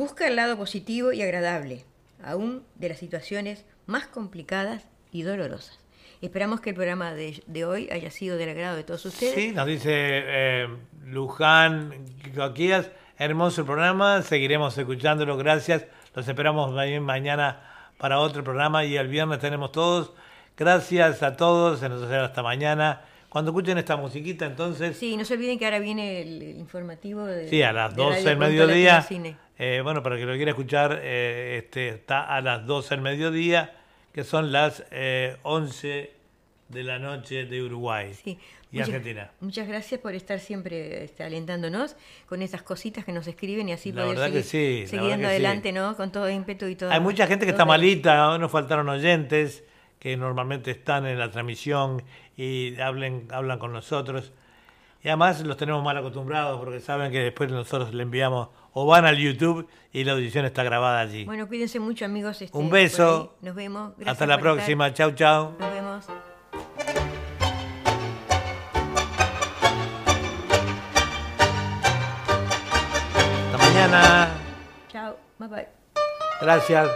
Busca el lado positivo y agradable, aún de las situaciones más complicadas y dolorosas. Esperamos que el programa de, de hoy haya sido del agrado de todos ustedes. sí, nos dice eh, Luján Coquías, hermoso el programa, seguiremos escuchándolo, gracias, los esperamos ma- mañana para otro programa y el viernes tenemos todos. Gracias a todos, se nos hace hasta mañana. Cuando escuchen esta musiquita, entonces, Sí, no se olviden que ahora viene el, informativo de Sí, a las de 12 Radio del mediodía. Eh, bueno, para que lo quiera escuchar, eh, este, está a las 12 del mediodía, que son las eh, 11 de la noche de Uruguay y Muchas- Argentina. Muchas gracias por estar siempre este, alentándonos con esas cositas que nos escriben y así La poder seguir, sí, sí. adelante, ¿no? Con todo ímpetu y todo. Hay mucha gente que está malita, nos faltaron oyentes que normalmente están en la transmisión y hablen, hablan con nosotros. Y además los tenemos mal acostumbrados porque saben que después nosotros le enviamos o van al YouTube y la audición está grabada allí. Bueno, cuídense mucho, amigos. este, Un beso. Nos vemos. Gracias Hasta la por estar. próxima. Chau, chau. Nos vemos. Hasta mañana. Chao. Bye bye. Gracias.